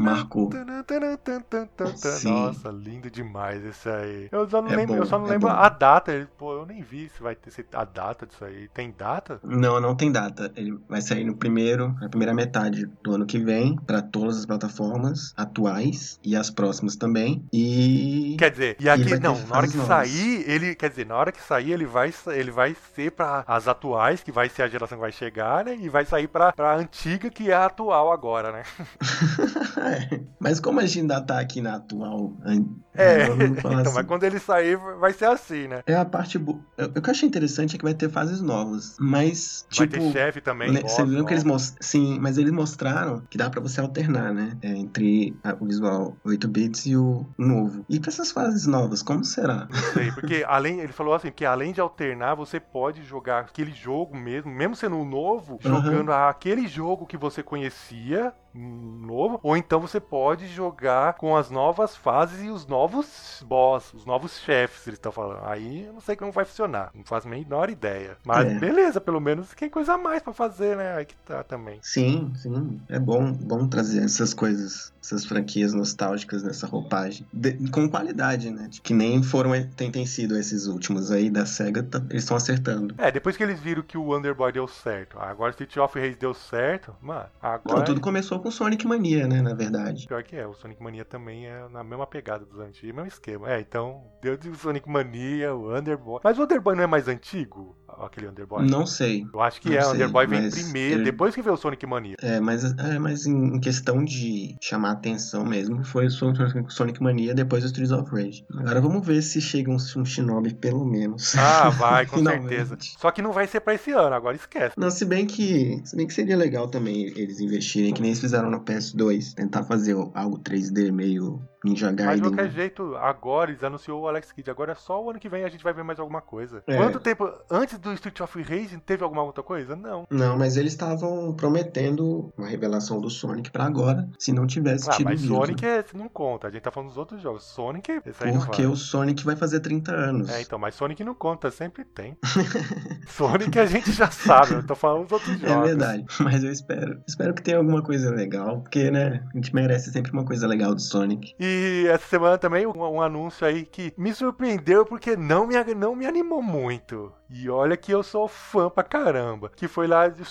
marcou. Sim. Nossa, lindo demais esse aí. Eu só não É lembro, bom, eu só não é lembro bom. a data. Pô, eu nem vi se vai ter se- a data disso aí. Tem data? Não, não tem data. Ele vai sair no primeiro, na primeira metade do ano que vem, pra todas as plataformas atuais e as próximas também. E Quer dizer, e aqui não, na hora que novas. sair, ele, quer dizer, na hora que sair, ele vai ele vai ser pra as atuais, que vai ser a geração que vai chegar, né? E vai sair pra, pra antiga, que é a atual agora, né? É, Mas como a gente ainda tá aqui na atual. É, falar então, assim. mas quando ele sair, vai ser assim, né? É a parte boa. O que eu achei interessante é que vai ter fases novas. Mas, Vai tipo. ter chefe também, né, você viu que eles mostraram. Sim, mas eles mostraram que dá pra você alternar, né? É, entre a- o visual 8 bits e o novo. E pra essas fases novas, como será? Não sei, porque além, ele falou assim, que além de alternar, você pode jogar aquele jogo mesmo, mesmo sendo um novo, Aham. jogando aquele jogo que você conhecia, novo, ou então você pode jogar com as novas fases e os novos boss, os novos chefes, eles estão falando. Aí eu não sei como vai funcionar, não faço a menor ideia. Mas É. beleza, pelo menos tem coisa a mais pra fazer, né? Aí que tá também. Sim, sim. É bom, bom trazer essas coisas, essas franquias nostálgicas nessa roupagem. De- com qualidade, né? Que nem foram, tem, tem sido esses últimos aí da SEGA, tá- eles estão acertando. É, depois que eles viram que o Underboy deu certo, agora Street of Rage deu certo, mano, agora. Não, tudo começou com Sonic Mania, né? Na verdade. Pior que é, o Sonic Mania também é na mesma pegada dos antigos, mesmo esquema. É, então, deu de Sonic Mania, o Underboy. Mas o Underboy não é mais antigo? Aquele Underboy? Não sei. Eu acho que não é, o Underboy vem primeiro, ele- depois que veio o Sonic Mania. É, mas, é, mas em questão de chamar atenção mesmo, foi o Sonic, Sonic Mania depois do Streets of Rage. Agora vamos ver se chega um, um Shinobi pelo menos. Ah, vai, com certeza. Só que não vai ser pra esse ano, agora esquece. Não, se bem que. Se bem que seria legal também eles investirem, que nem eles fizeram no PS2. Tentar fazer algo 3D meio Ninja Mas de Gaiden. qualquer jeito, agora eles anunciou o Alex Kidd. Agora é só o ano que vem a gente vai ver mais alguma coisa. É. Quanto tempo antes do Street of Rage teve alguma outra coisa? Não. Não, mas eles estavam prometendo uma revelação do Sonic pra agora, se não tivesse Ah, tido mas. Sonic é, não conta. A gente tá falando dos outros jogos. Sonic, Porque vale. o Sonic vai fazer 30 anos. É, então, mas Sonic não conta, sempre tem. Sonic a gente já sabe, eu tô falando dos outros jogos. É verdade, mas eu espero. Espero que tenha alguma coisa legal, porque, né, a gente merece sempre uma coisa legal do Sonic. E essa semana também um, um anúncio aí que me surpreendeu porque não me, não me animou muito. E olha que eu sou fã pra caramba. Que foi lá de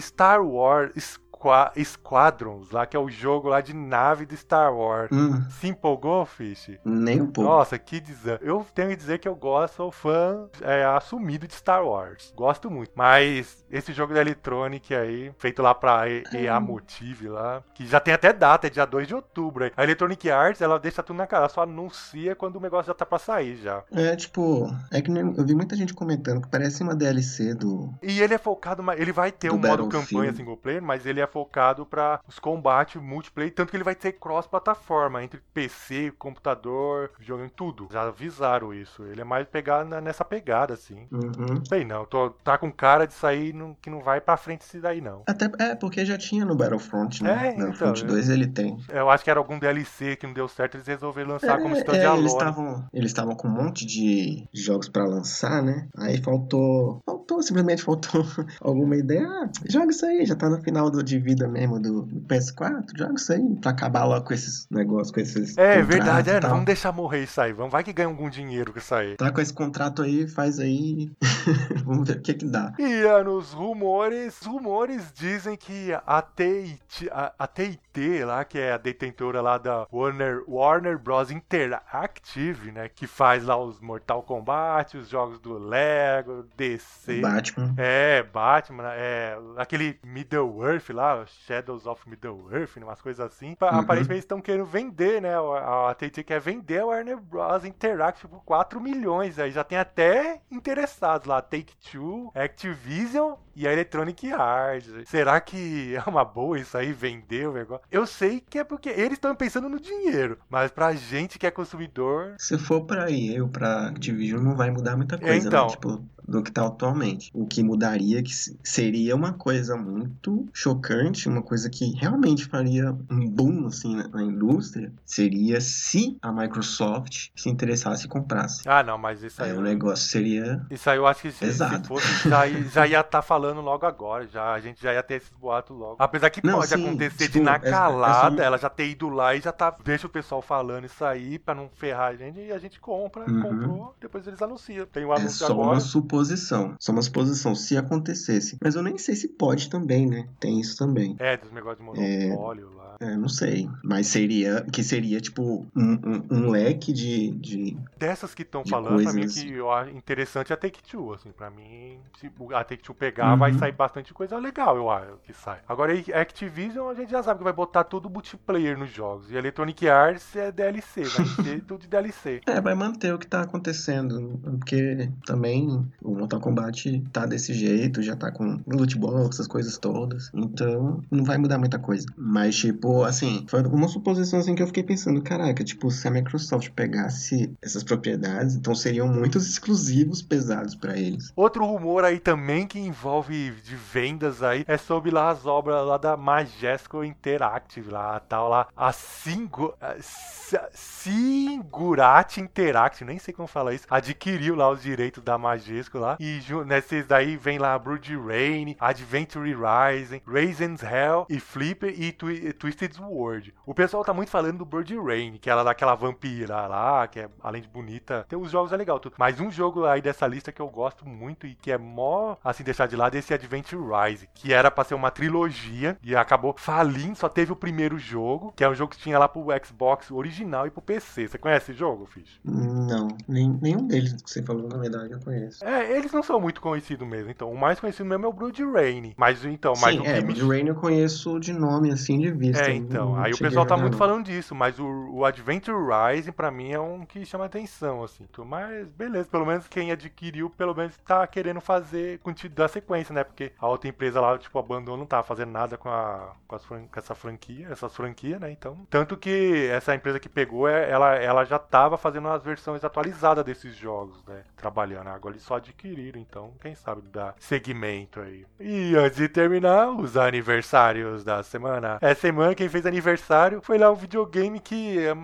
Star Wars Squa Squadrons, lá que é o jogo lá de nave de Star Wars. Hum, Se empolgou, Fish? nem um pouco. Nossa, que dizer. Eu tenho que dizer que eu gosto, sou fã é, assumido de Star Wars. Gosto muito. Mas esse jogo da Electronic aí, feito lá pra EA Motive lá, que já tem até data, é dia 2 de outubro. aí. A Electronic Arts, ela deixa tudo na cara, ela só anuncia quando o negócio já tá pra sair já. É, tipo, é que eu vi muita gente comentando que parece uma DLC do. E ele é focado, ele vai ter Do um modo campanha single player, mas ele é focado para os combates multiplayer, tanto que ele vai ter cross plataforma entre PC, computador, jogo em tudo. Já avisaram isso. Ele é mais pegar nessa pegada assim. Uhum. Sei não, tô, tá com cara de sair que não vai pra frente esse daí não. Até, é, porque já tinha no Battlefront, né? É, então, Battlefront é. 2 ele tem. Eu acho que era algum DLC que não deu certo, eles resolveram lançar como É, standalone. eles estavam eles estavam com um monte de jogos pra lançar, né? Aí faltou, faltou simplesmente faltou alguma ideia. Ah, joga isso aí, já tá no final do, de vida mesmo do, do PS4, joga isso aí pra acabar logo com esses negócios, com esses É verdade, é, não, vamos deixar morrer isso aí. Vamos, vai que ganha algum dinheiro com isso aí. Tá com esse contrato aí, faz aí, vamos ver o que que dá. E ah, nos rumores, os rumores dizem que a TIT, a, a TIT lá, que é a detentora lá da Warner, Warner Bros. Interactive, né, que faz lá os Mortal Kombat, os jogos do Lego, DC. Batman. É, Batman, é, aquele Middle-earth lá, Shadows of Middle-earth, né, umas coisas assim. Uhum. Aparentemente eles estão querendo vender, né, a, a TT quer vender a Warner Bros. Interactive por 4 milhões, aí já tem até interessados lá, Take-Two, Activision e a Electronic Arts. Será que é uma boa isso aí, vender o negócio? Eu sei que é porque eles estão pensando no dinheiro, mas pra gente que é consumidor... Se for pra EA ou pra Activision, não vai mudar muita coisa, Então. né? Tipo, do que tá atualmente. O que mudaria que se- seria uma coisa muito chocante, uma coisa que realmente faria um boom, assim, na, na indústria, seria se a Microsoft se interessasse e comprasse. Ah, não, mas isso aí... Aí o negócio seria... Isso aí eu acho que se, se fosse, já, ia- já ia estar falando logo agora. Já, a gente já ia ter esses boatos logo. Apesar que Não, pode sim, acontecer tipo, de na é- é calada, só- ela já ter ido lá e já tá. Deixa o pessoal falando isso aí pra não ferrar a gente e a gente compra, Uhum. comprou, depois eles anunciam. Tem um É anúncio só agora. uma suposição. Só uma suposição, se acontecesse. Mas eu nem sei se pode também, né? Tem isso também. É, dos negócios de monopólio lá. É, não sei. Mas seria. Que seria, tipo, um, um- um leque de. de... Dessas que estão De falando, pra mim, coisas- que eu acho interessante é a Take-Two, assim, pra mim, se a Take-Two pegar, Uhum. vai sair bastante coisa legal, eu acho, que sai. Agora, a Activision, a gente já sabe que vai botar tudo multiplayer nos jogos, e Electronic Arts é DLC, vai ser tudo de DLC. É, vai manter o que tá acontecendo. Porque também o Mortal Kombat tá desse jeito, já tá com loot box, essas coisas todas. Então, não vai mudar muita coisa. Mas, tipo, assim, foi uma suposição assim que eu fiquei pensando, caraca, tipo, se a Microsoft pegasse essas propriedades, então seriam muitos exclusivos pesados pra eles. Outro rumor aí também que envolve de vendas aí é sobre lá as obras lá da Majesco Interactive, lá tal lá, a Singu, a Si- Singurat Interactive, nem sei como fala isso, adquiriu lá os direitos da Majesco lá e nesses daí vem lá Brood Rain, Adventure Rising, Raisin's Hell e Flipper e Twi- Twisted World. O pessoal tá muito falando do Bird Rain, que ela é daquela vampira lá, que é além de bonita, tem os jogos é legal tudo. Mas um jogo aí dessa lista que eu gosto muito e que é mó assim deixar de lado é esse Adventure Rise, que era pra ser uma trilogia e acabou falindo, só teve o primeiro jogo, que é um jogo que tinha lá pro Xbox original e pro PC. Você conhece esse jogo, Fish? Não, nem, nenhum deles que você falou, na verdade, eu conheço. É, eles não são muito conhecidos mesmo, então o mais conhecido mesmo é o Brood Rain. Mas então, mas Sim, o é, me Blood Rain eu conheço de nome, assim, de vista. É, então. Aí o pessoal tá muito falando disso, mas o, o Adventure Rising pra mim é um que chama atenção, assim. Mas beleza, pelo menos quem adquiriu, pelo menos tá querendo fazer, continuar da sequência, né? Porque a outra empresa lá, tipo, abandonou, não tava fazendo nada com, a, com, fran- com essa franquia, essas franquias, né? Então. Tanto que essa empresa que pegou, é- ela, ela já tava fazendo as versões atualizadas desses jogos, né? Trabalhando. Agora eles só adquiriram, então, quem sabe dar segmento aí. E antes de terminar, os aniversários da semana. Essa semana quem fez aniversário foi lá um videogame que. é,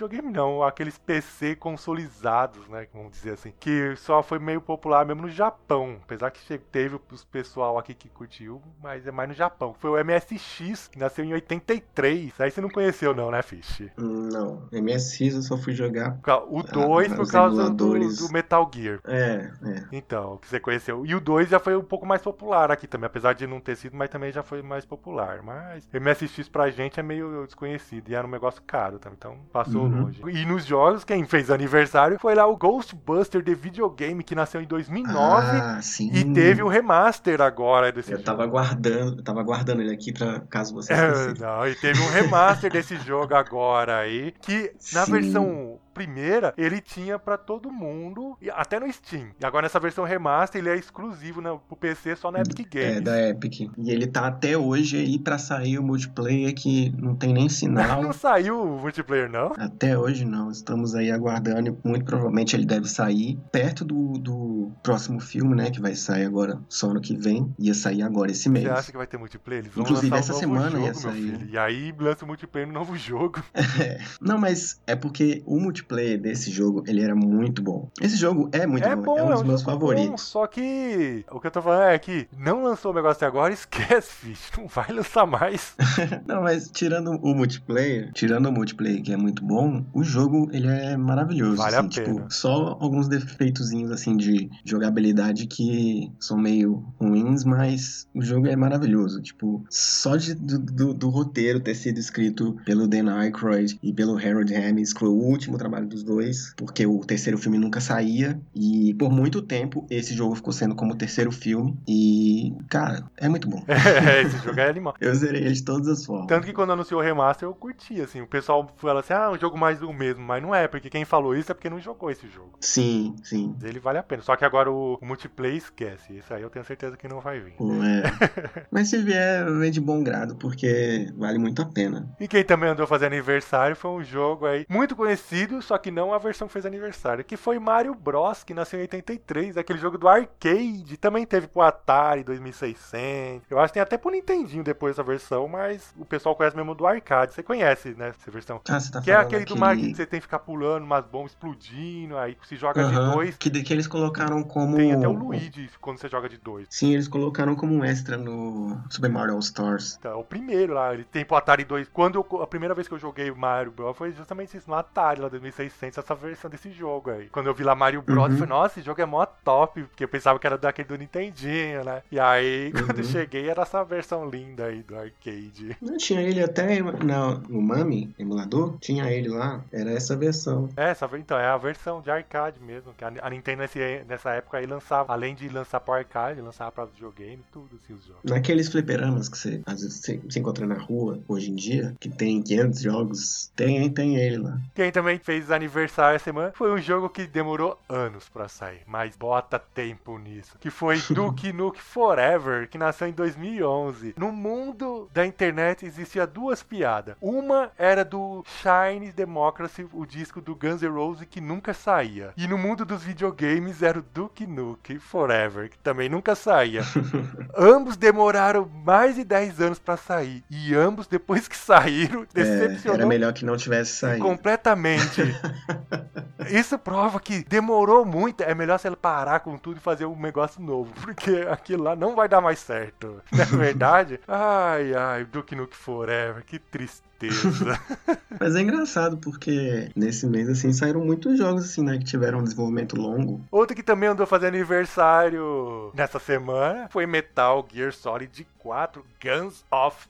videogame não, aqueles PC consolizados, né? Vamos dizer assim. Que só foi meio popular mesmo no Japão. Apesar que teve os pessoal aqui que curtiu, mas é mais no Japão. Foi o MSX, que nasceu em 83. Aí você não conheceu, não, né, Fish? Não, MSX eu só fui jogar. O 2 Ah, por causa do, do Metal Gear. É, é. Então, que você conheceu. E o 2 já foi um pouco mais popular aqui também, apesar de não ter sido, mas também já foi mais popular. Mas MSX pra gente é meio desconhecido e era um negócio caro também, então passou Uhum. longe. E nos jogos, quem fez aniversário foi lá o Ghostbuster de videogame, que nasceu em 2009 Ah, e teve um remaster agora desse Eu jogo. tava guardando, eu tava guardando ele aqui pra caso você É, não, e teve um remaster desse jogo agora aí, que na Sim. versão primeira ele tinha pra todo mundo, e até no Steam. E agora nessa versão remaster ele é exclusivo né, pro PC só na Epic Games. É, da Epic. E ele tá até hoje aí pra sair o multiplayer que não tem nem sinal. Não saiu o multiplayer, não? Até hoje não, estamos aí aguardando muito provavelmente ele deve sair perto do, do próximo filme, né? Que vai sair agora só ano que vem. Ia sair agora esse mês. Você acha que vai ter multiplayer? Eles vão Inclusive, um essa novo semana jogo, ia sair. E aí lança o multiplayer no novo jogo. Não, mas é porque o multiplayer desse jogo, ele era muito bom. Esse jogo é muito é bom, bom, é um dos meus jogo bom, favoritos. só que o que eu tô falando é que não lançou o negócio até agora, esquece, bicho. Não vai lançar mais. Não, mas tirando o multiplayer, tirando o multiplayer que é muito bom, o jogo ele é maravilhoso. Vale assim, a tipo, pena. só alguns defeitozinhos assim de jogabilidade que são meio ruins, mas o jogo é maravilhoso. Tipo, só de, do, do- do roteiro ter sido escrito pelo Dan Aykroyd e pelo Harold Ramis, que foi o último trabalho dos dois, porque o terceiro filme nunca saía e por muito tempo esse jogo ficou sendo como o terceiro filme e, cara, é muito bom. É, esse jogo é animal. Eu zerei ele de todas as formas. Tanto que quando anunciou o remaster eu curti, assim. O pessoal fala assim, ah, um jogo mais do mesmo. Mas não é, porque quem falou isso é porque não jogou esse jogo. Sim, sim. Ele vale a pena. Só que agora o, o multiplayer esquece. Isso aí eu tenho certeza que não vai vir. É. Mas se vier, vem de bom grado, porque vale muito a pena. E quem também andou fazendo aniversário foi um jogo aí muito conhecido, só que não a versão que fez aniversário, que foi Mario Bros, que nasceu em 83, aquele jogo do arcade, também teve pro Atari 2600. Eu acho que tem até pro Nintendinho depois essa versão, mas o pessoal conhece mesmo do arcade. Você conhece, né, essa versão? Ah, você tá Que é aquele do Mario que você tem que ficar pulando, umas bombas explodindo, aí se joga Aham, de dois. Que, que eles colocaram como. Tem até o Luigi quando você joga de dois. Sim, eles colocaram como um extra no Super Mario All Stars. Então, o primeiro lá, ele tem pro Atari 2. Quando eu- a primeira vez que eu joguei Mario Bros foi justamente isso, no Atari, lá 2600, essa versão desse jogo aí. Quando eu vi lá Mario Bros, Uhum. eu falei, nossa, esse jogo é mó top, porque eu pensava que era daquele do Nintendinho, né? E aí, quando eu Uhum. cheguei, era essa versão linda aí do arcade. Não tinha ele até na, no Mami, emulador? Tinha ele lá. Era essa versão. É, essa, então, é a versão de arcade mesmo, que a, a Nintendo nesse- nessa época aí lançava, além de lançar pro arcade, lançava pra videogame, tudo assim, os jogos. Naqueles fliperamas que você às vezes você, você encontra na rua hoje em dia, que tem 500 jogos, tem, tem ele lá. Quem também fez aniversário essa semana foi um jogo que demorou anos pra sair, mas bota tempo nisso. Que foi Duke Nuke Forever, que nasceu em 2011. No mundo da internet existia duas piadas. Uma era do Shine Democracy, o disco do Guns N' Roses que nunca saía. E no mundo dos videogames era o Duke Nuke Forever, que também nunca saía. ambos demoraram mais de 10 anos pra sair. E ambos, depois que saíram, É, decepcionou era melhor que não tivesse saído. Completamente. Isso prova que demorou muito. É melhor você parar com tudo e fazer um negócio novo. Porque aquilo lá não vai dar mais certo. Não é verdade? Ai, ai, Duke Nuke Forever. Que tristeza. Mas é engraçado porque nesse mês assim saíram muitos jogos assim, né, que tiveram um desenvolvimento longo. Outro que também andou fazendo aniversário nessa semana foi Metal Gear Solid 4 Guns of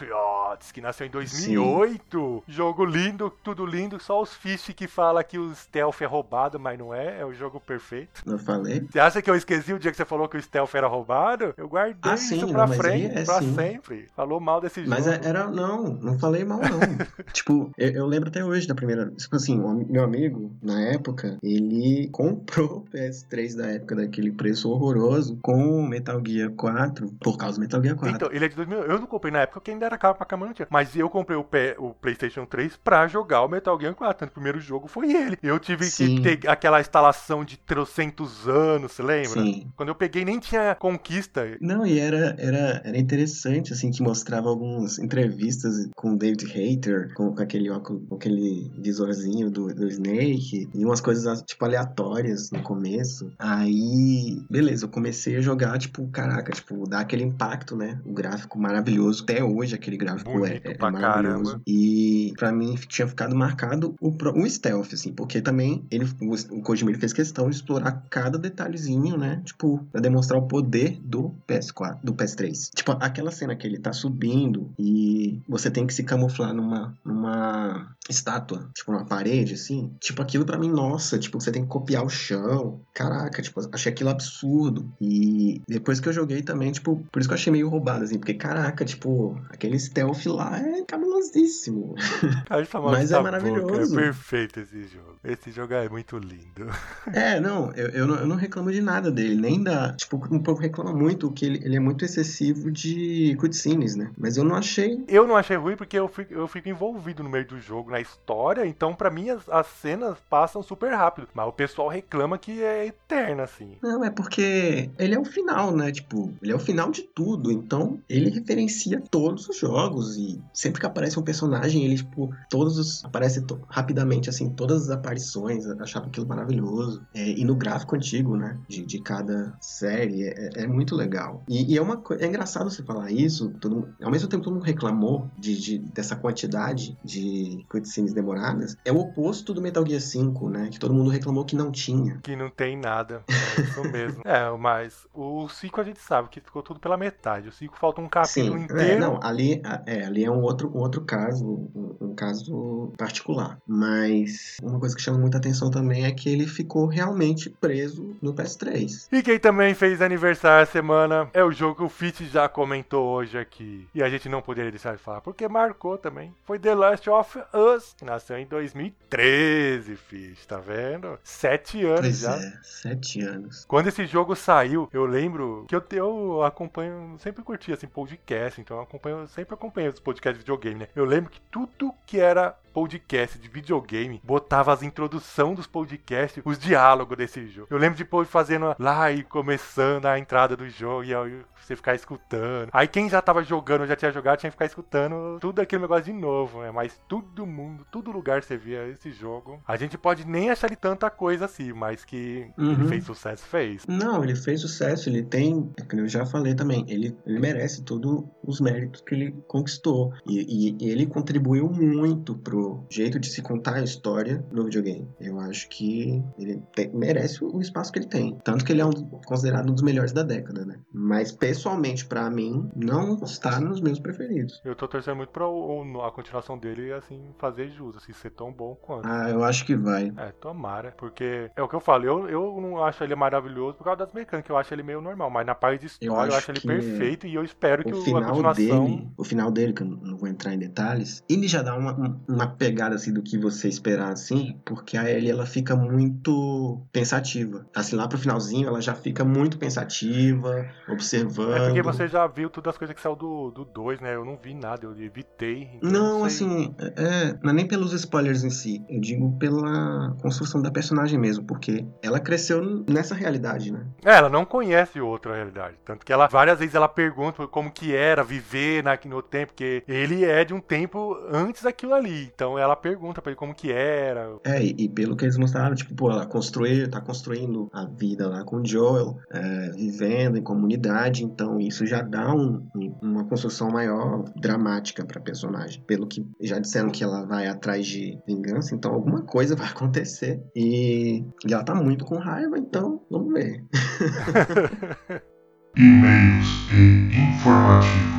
Patriots, que nasceu em 2008. Jogo lindo, tudo lindo. Só os fish que fala que o stealth é roubado, mas não é. É o jogo perfeito. Eu falei. Você acha que eu esqueci o dia que você falou que o stealth era roubado? Eu guardei Ah, sim, isso não, pra mas frente, é pra sim. sempre. Falou mal desse Mas jogo. é- era. Não, não falei mal, não. tipo, eu, eu lembro até hoje da primeira. Tipo assim, o meu amigo, na época, ele comprou o PS3 da época daquele preço horroroso com o Metal Gear 4, por causa do Metal Gear 4. Então, ele é de 2000. Eu não comprei na época porque ainda era caro pra cama, não tinha. Mas eu comprei o, P- o PlayStation 3 pra jogar o Metal Gear 4. Tanto o primeiro jogo foi ele. Eu tive Sim. que ter aquela instalação de trocentos anos, você lembra? Sim. Quando eu peguei, nem tinha conquista. Não, e era, era, era interessante, assim, que mostrava algumas entrevistas com o David Hayter, com, com aquele óculos, com aquele visorzinho do, do Snake, e umas coisas, tipo, aleatórias no começo. Aí, beleza, eu comecei a jogar, tipo, caraca, tipo, dá aquele impacto, né? O gráfico maravilhoso. Até hoje, aquele gráfico é, Bonito é, é pra maravilhoso. caramba. E pra mim tinha ficado marcado o, o stealth, assim, porque também ele, o, o Kojima ele fez questão de explorar cada detalhezinho, né? Tipo, pra demonstrar o poder do PS4, do PS3. Tipo, aquela cena que ele tá subindo e você tem que se camuflar numa, numa estátua, tipo, numa parede, assim. Tipo, aquilo pra mim, nossa, tipo, você tem que copiar o chão. Caraca, tipo, achei aquilo absurdo. E depois que eu joguei também, tipo, por isso que eu achei meio roubado, assim, porque caraca, tipo, aquele stealth lá é cabulosíssimo. Mas é maravilhoso. É perfeito esse jogo. Esse jogo é muito lindo. É, não eu, eu não, eu não reclamo de nada dele, nem da. Tipo, um povo reclama muito que ele, ele é muito excessivo de cutscenes, né? Mas eu não achei. Eu não achei ruim porque eu fico, eu fico envolvido no meio do jogo, na história, então pra mim as, as cenas passam super rápido. Mas o pessoal reclama que é eterna, assim. Não, é porque ele é o final, né? Tipo, ele é o final de tudo. Então, ele referencia todos os jogos. E sempre que aparece um personagem, ele, tipo, todos os. Aparece to- rapidamente, assim, todas as aparições. Achava aquilo maravilhoso. É, e no gráfico antigo, né? De, de cada série. É, é muito legal. E, e é uma coisa. É engraçado você falar isso. Todo, mundo- ao mesmo tempo, todo mundo reclamou de, de- dessa quantidade de cutscenes demoradas. É o oposto do Metal Gear 5, né? Que todo mundo reclamou que não tinha. Que não tem nada. É isso mesmo. é, mas o 5 a gente sabe que ficou tudo pela metade. O 5 falta um capítulo Sim, inteiro. é, não, ali é, ali é um outro, um outro caso, um, um caso particular. Mas uma coisa que chama muita atenção também é que ele ficou realmente preso no PS3. E quem também fez aniversário essa semana é o jogo que o Fit já comentou hoje aqui. E a gente não poderia deixar de falar, porque marcou também. Foi The Last of Us, que nasceu em 2013, Fit, tá vendo? Sete anos Pois já. é, sete anos. Quando esse jogo saiu, eu lembro que eu, eu acompanho, sempre curti assim podcast, então eu acompanho, sempre acompanho os podcasts de videogame, né? Eu lembro que tudo que era podcast de videogame botava as introdução dos podcasts, os diálogos desse jogo. Eu lembro de pôr fazendo lá e começando a entrada do jogo e aí você ficar escutando. Aí quem já tava jogando, já tinha jogado, tinha que ficar escutando tudo aquele negócio de novo, né? Mas todo mundo, todo lugar você via esse jogo. A gente pode nem achar ele tanta coisa assim, mas que ele Uhum. fez sucesso, fez. Não, ele fez sucesso, ele tem, é que eu já falei também, ele, ele merece todos os méritos que ele conquistou. E, e- e ele contribuiu muito pro jeito de se contar a história no videogame. Eu acho que ele tem- merece o espaço que ele tem. Tanto que ele é um, considerado um dos melhores da década, né? Mas pessoalmente, pra mim, não está nos meus preferidos. Eu tô torcendo muito pra o- o- a continuação dele, assim, fazer jus, assim, ser tão bom quanto. Ah, eu acho que vai. É, tomara, porque é o que eu falo, eu, eu não acho ele maravilhoso por causa das mecânicas, eu acho ele meio normal, mas na parte de história eu acho acho, ele perfeito e eu espero que O o- a final continuação. dele, o final dele, que eu não vou entrar em detalhes, ele já dá uma, um- uma pegada assim do que você esperar assim, porque a Ellie ela fica muito pensativa. Assim, lá pro finalzinho ela já fica muito pensativa, observando. É porque você já viu todas as coisas que saiu do 2, né? Eu não vi nada, eu evitei. então Não, sei. assim, é, não é nem pelos spoilers em si, eu digo pela construção da personagem mesmo, porque ela cresceu nessa realidade, né? É, ela não conhece outra realidade. Tanto que ela, várias vezes ela pergunta como que era viver na, no tempo, porque ele é de um tempo antes daquilo ali. Então ela pergunta pra ele como que era. É, e, e pelo que eles mostraram, tipo, pô, ela construiu, tá construindo a vida lá com o Joel, é, vivendo em comunidade, então isso já dá um- um- uma construção maior dramática pra personagem. Pelo que já disseram que ela vai atrás de vingança, então alguma coisa vai acontecer. E, e ela tá muito com raiva, então vamos ver. E-mails e informativos.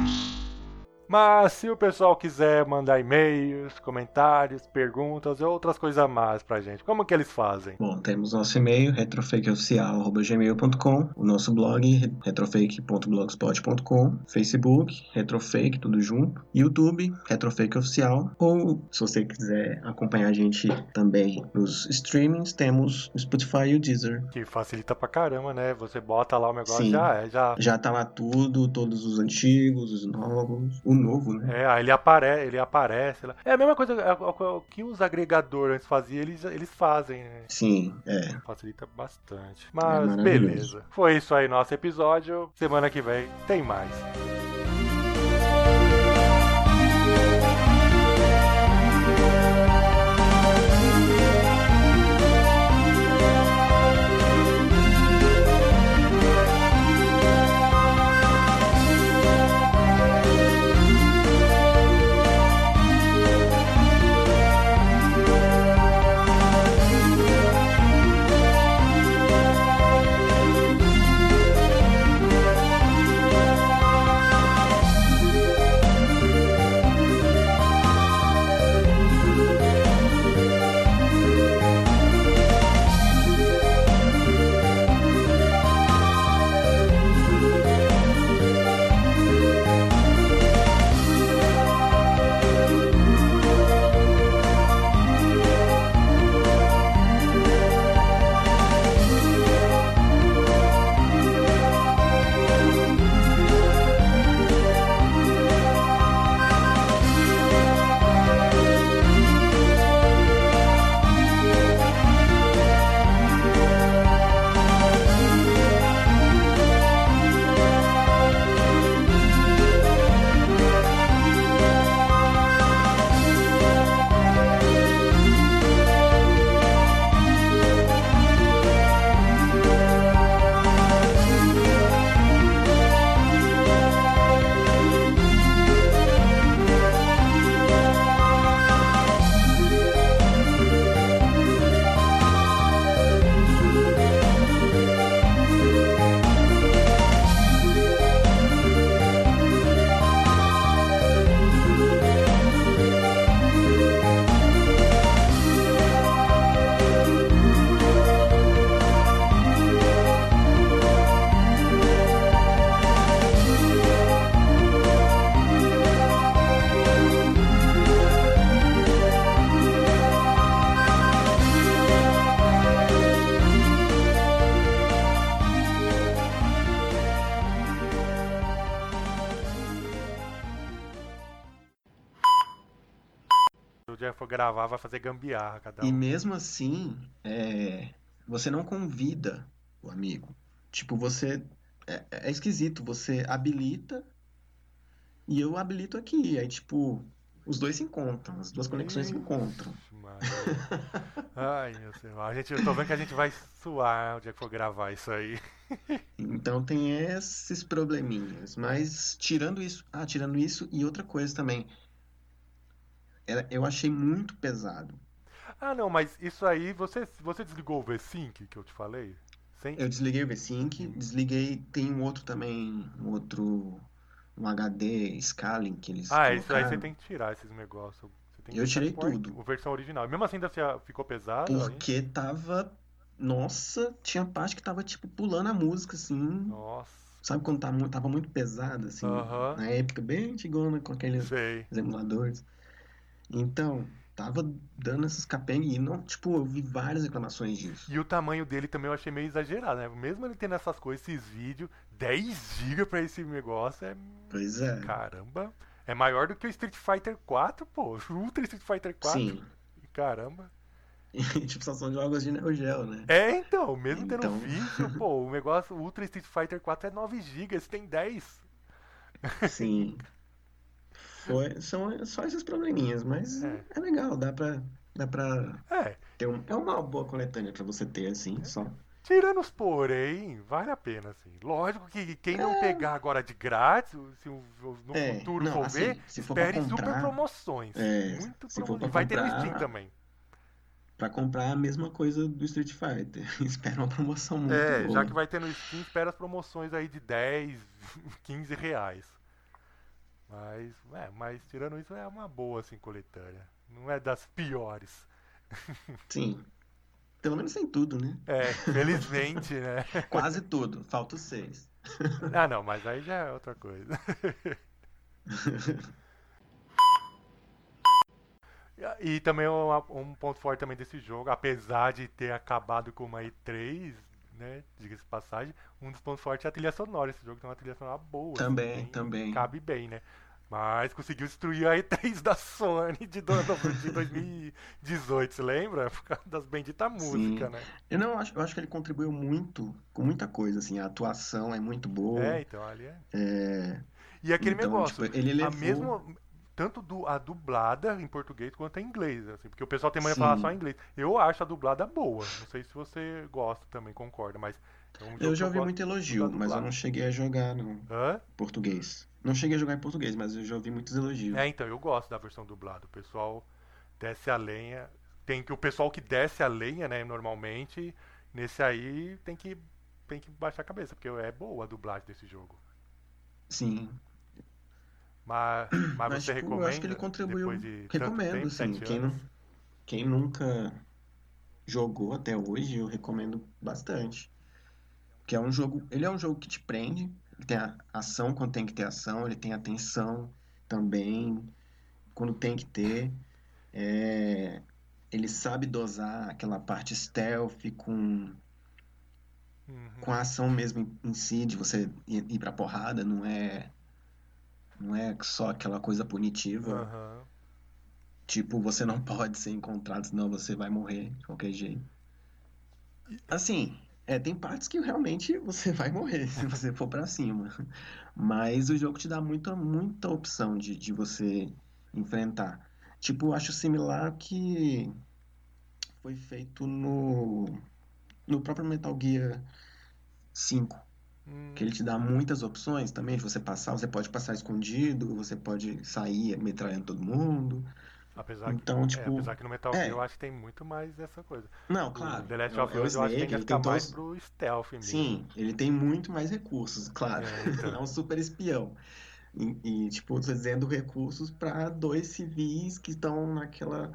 Mas se o pessoal quiser mandar e-mails, comentários, perguntas e outras coisas a mais pra gente, como que eles fazem? Bom, temos nosso e-mail, retrofakeoficial.gmail.com, o nosso blog, retrofake.blogspot.com, Facebook, retrofake, tudo junto, YouTube, retrofake oficial, ou se você quiser acompanhar a gente também nos streamings, temos o Spotify e o Deezer. Que facilita pra caramba, né? Você bota lá o negócio, Sim. já é, já. Já tá lá tudo, todos os antigos, os novos, o novo, né? É, aí ele, apare ele aparece lá. É a mesma coisa é, o- o que os agregadores faziam, eles, eles fazem, né? Sim, é. Facilita bastante. Mas maravilhoso. beleza. Foi isso aí, nosso episódio. Semana que vem tem mais. Gravar, vai fazer gambiarra cada E um. mesmo assim, é, você não convida o amigo. Tipo, você. É, é esquisito, você habilita e eu habilito aqui. Aí, tipo, os dois se encontram, as duas conexões se encontram. Ixi. Ai, meu Senhor. A gente, eu tô vendo que a gente vai suar o dia que for gravar isso aí. Então tem esses probleminhas. Mas tirando isso. Ah, tirando isso e outra coisa também. Eu achei muito pesado. Ah, não, mas isso aí, você, você desligou o V-Sync que eu te falei? Sem... Eu desliguei o V-Sync, desliguei. Tem um outro também, um outro. Um HD Scaling que eles Ah, isso aí você tem que tirar esses negócios. Você tem que Eu tirei tudo. A versão original. E mesmo assim ainda ficou pesado? aí? Porque tava. Nossa, tinha parte que tava tipo pulando a música, assim. Nossa, Sabe quando tá tava muito pesada, assim? Na época bem antigona, com aqueles sei. emuladores. Então, tava dando esses capengues e não, tipo, eu vi várias reclamações disso. E o tamanho dele também eu achei meio exagerado, né? Mesmo ele tendo essas coisas, esses vídeos, 10 GB pra esse negócio é. Pois é. Caramba. É maior do que o Street Fighter 4, pô. Ultra Street Fighter 4. Sim. Caramba. Tipo, só são jogos de Neo Geo, né? É, então, mesmo tendo Então. vídeo, pô, o negócio, o Ultra Street Fighter 4 é 9 GB, esse tem 10. Sim. Foi, são só esses probleminhas, mas É. é, legal, dá pra, dá pra É, ter um, é uma boa coletânea pra você ter, assim, só. tirando os porém, vale a pena, assim. Lógico que quem não pegar agora de grátis, se no É, futuro não, for assim, ver, se for espere super comprar- promoções. É, Muito se promoções. Vai ter no comprar- Steam também. Pra comprar a mesma coisa do Street Fighter. Espera uma promoção muito É, boa. já que vai ter no Steam, espera as promoções aí de 10, 15 reais. Mas, é, mas tirando isso, é uma boa, assim, coletânea. Não é das piores. Sim. Pelo menos tem tudo, né? É, felizmente, né? Quase tudo. Falta os seis. Ah, não, mas aí já é outra coisa. E- E também um, um ponto forte também desse jogo, apesar de ter acabado com uma E3, né? Diga-se de passagem, um dos pontos fortes é a trilha sonora. Esse jogo tem uma trilha sonora boa. assim, Também, bem- também. Cabe bem, né? Mas conseguiu destruir a E3 da Sony de, do- de 2018, você lembra? Por causa das benditas músicas, né? Eu não acho, eu acho que ele contribuiu muito com muita coisa, assim. A atuação é muito boa. É, então ali é. É, E aquele Então, negócio, tipo, ele a levou- mesma tanto du- a dublada em português quanto em inglês, assim, porque o pessoal tem mania de falar só em inglês. Eu acho a dublada boa. Não sei se você gosta também, concorda, mas é um eu já ouvi gosto muito elogio, mas eu não cheguei a jogar no Hã? português. Não cheguei a jogar em português, mas eu já ouvi muitos elogios. É, então, eu gosto da versão dublada. O pessoal desce a lenha. Tem que o pessoal que desce a lenha, né, normalmente, nesse aí tem que tem que baixar a cabeça, porque é boa a dublagem desse jogo. Sim. Mas, mas, Mas, você tipo, recomenda eu acho que ele contribuiu. de Recomendo, tempo, assim. Quem, não, quem nunca jogou até hoje, eu recomendo bastante. Que é um jogo. Ele é um jogo que te prende. Ele tem a ação quando tem que ter ação, ele tem atenção também quando tem que ter. É, ele sabe dosar aquela parte stealth com, Uhum. com a ação mesmo em, em si, de você ir, ir pra porrada, não é. Não é só aquela coisa punitiva. Aham. Tipo, você não pode ser encontrado, senão você vai morrer de qualquer jeito. Assim, é, tem partes que realmente você vai morrer se você for pra cima. Mas o jogo te dá muita, muita opção de, de você enfrentar. Tipo, acho similar que foi feito no, no próprio Metal Gear 5. Hum, Que ele te dá muitas opções também de você passar. Você pode passar escondido, você pode sair metralhando todo mundo. apesar então, que, tipo, é, apesar que no Metal é. Gear eu acho que tem muito mais dessa coisa. Não, claro. O The Last é of é Us eu acho que tem que ficar tem mais todos- pro stealth mesmo. Sim, ele tem muito mais recursos, claro. É, então. É um super espião. E, e, tipo, trazendo recursos para dois civis que estão naquela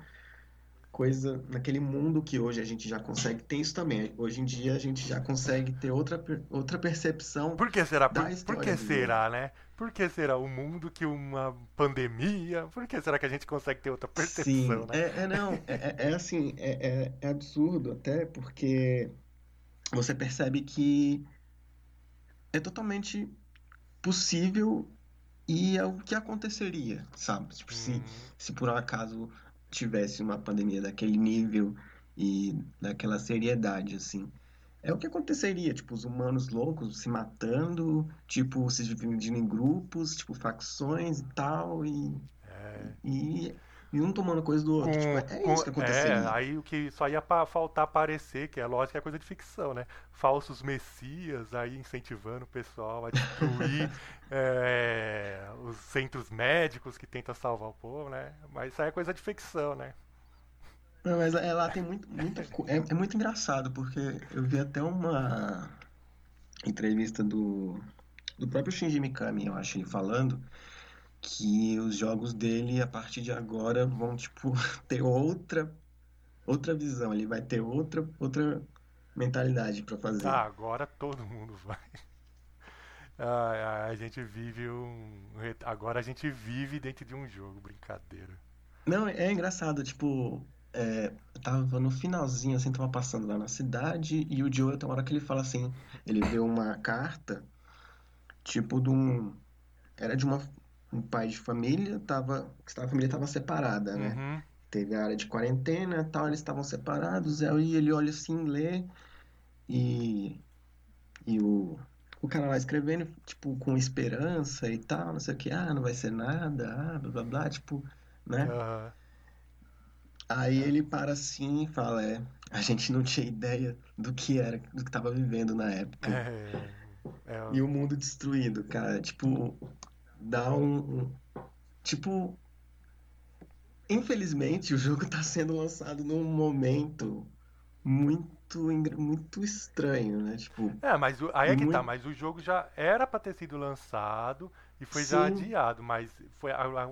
coisa, naquele mundo que hoje a gente já consegue ter isso também. Hoje em dia a gente já consegue ter outra, outra percepção. Por que será? Por, por que será, né? Por que será o mundo que uma pandemia? Por que será que a gente consegue ter outra percepção, Sim, né? é, é não, é, é- é assim, é, é, é absurdo até porque você percebe que é totalmente possível e é o que aconteceria, sabe? Tipo, se, Hum, se por um acaso tivesse uma pandemia daquele nível e daquela seriedade, assim. É o que aconteceria, tipo, os humanos loucos se matando, tipo, se dividindo em grupos, tipo, facções e tal, e. É. E, e um tomando coisa do outro. Tipo, é isso que aconteceria. É, aí o que só ia pa- faltar aparecer, que é lógico que é coisa de ficção, né? Falsos messias aí incentivando o pessoal a destruir é, os centros médicos que tentam salvar o povo, né? Mas isso aí é coisa de ficção, né? Não, mas é, lá tem muito, muita co- é, é muito engraçado, porque eu vi até uma entrevista do, do próprio Shinji Mikami, eu acho, ele falando que os jogos dele, a partir de agora, vão, tipo, ter outra, outra visão, ele vai ter outra, outra mentalidade pra fazer. Ah, agora todo mundo vai. Ah, a gente vive um. Agora a gente vive dentro de um jogo, brincadeira. Não, é engraçado, tipo, é, eu tava no finalzinho, assim, tava passando lá na cidade, e o Joe, tem uma hora que ele fala assim, ele vê uma carta, tipo, de um, era de uma, um pai de família, tava, que a família tava separada, né? Uhum. Teve a área de quarentena e tal, eles estavam separados, aí ele olha assim, lê, e, e o, o cara lá escrevendo, tipo, com esperança e tal, não sei o que, ah, não vai ser nada, ah, blá blá blá, tipo, né? Aham. Aí ele para assim e fala, é, a gente não tinha ideia do que era, do que tava vivendo na época. É, é, E o mundo destruído, cara, tipo, dá um, um- tipo, infelizmente o jogo tá sendo lançado num momento muito muito estranho, né? Tipo, É, mas o- aí é que Muito- tá, mas o jogo já era pra ter sido lançado e foi já Sim. adiado, mas foi,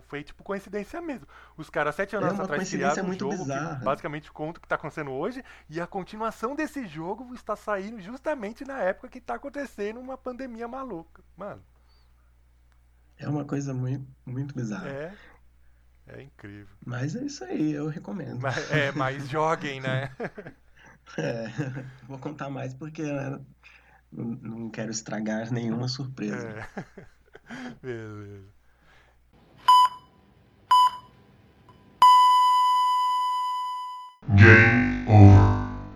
foi tipo coincidência mesmo. Os caras sete É anos uma atrás criaram um jogo bizarra. que basicamente conta o que tá acontecendo hoje e a continuação desse jogo está saindo justamente na época que tá acontecendo uma pandemia maluca. Mano, é uma coisa muito, muito bizarra. É. É incrível. Mas é isso aí, eu recomendo. Mas, é, mas joguem, né? é, vou contar mais porque né, não, não quero estragar nenhuma surpresa. É. Beleza. Game over.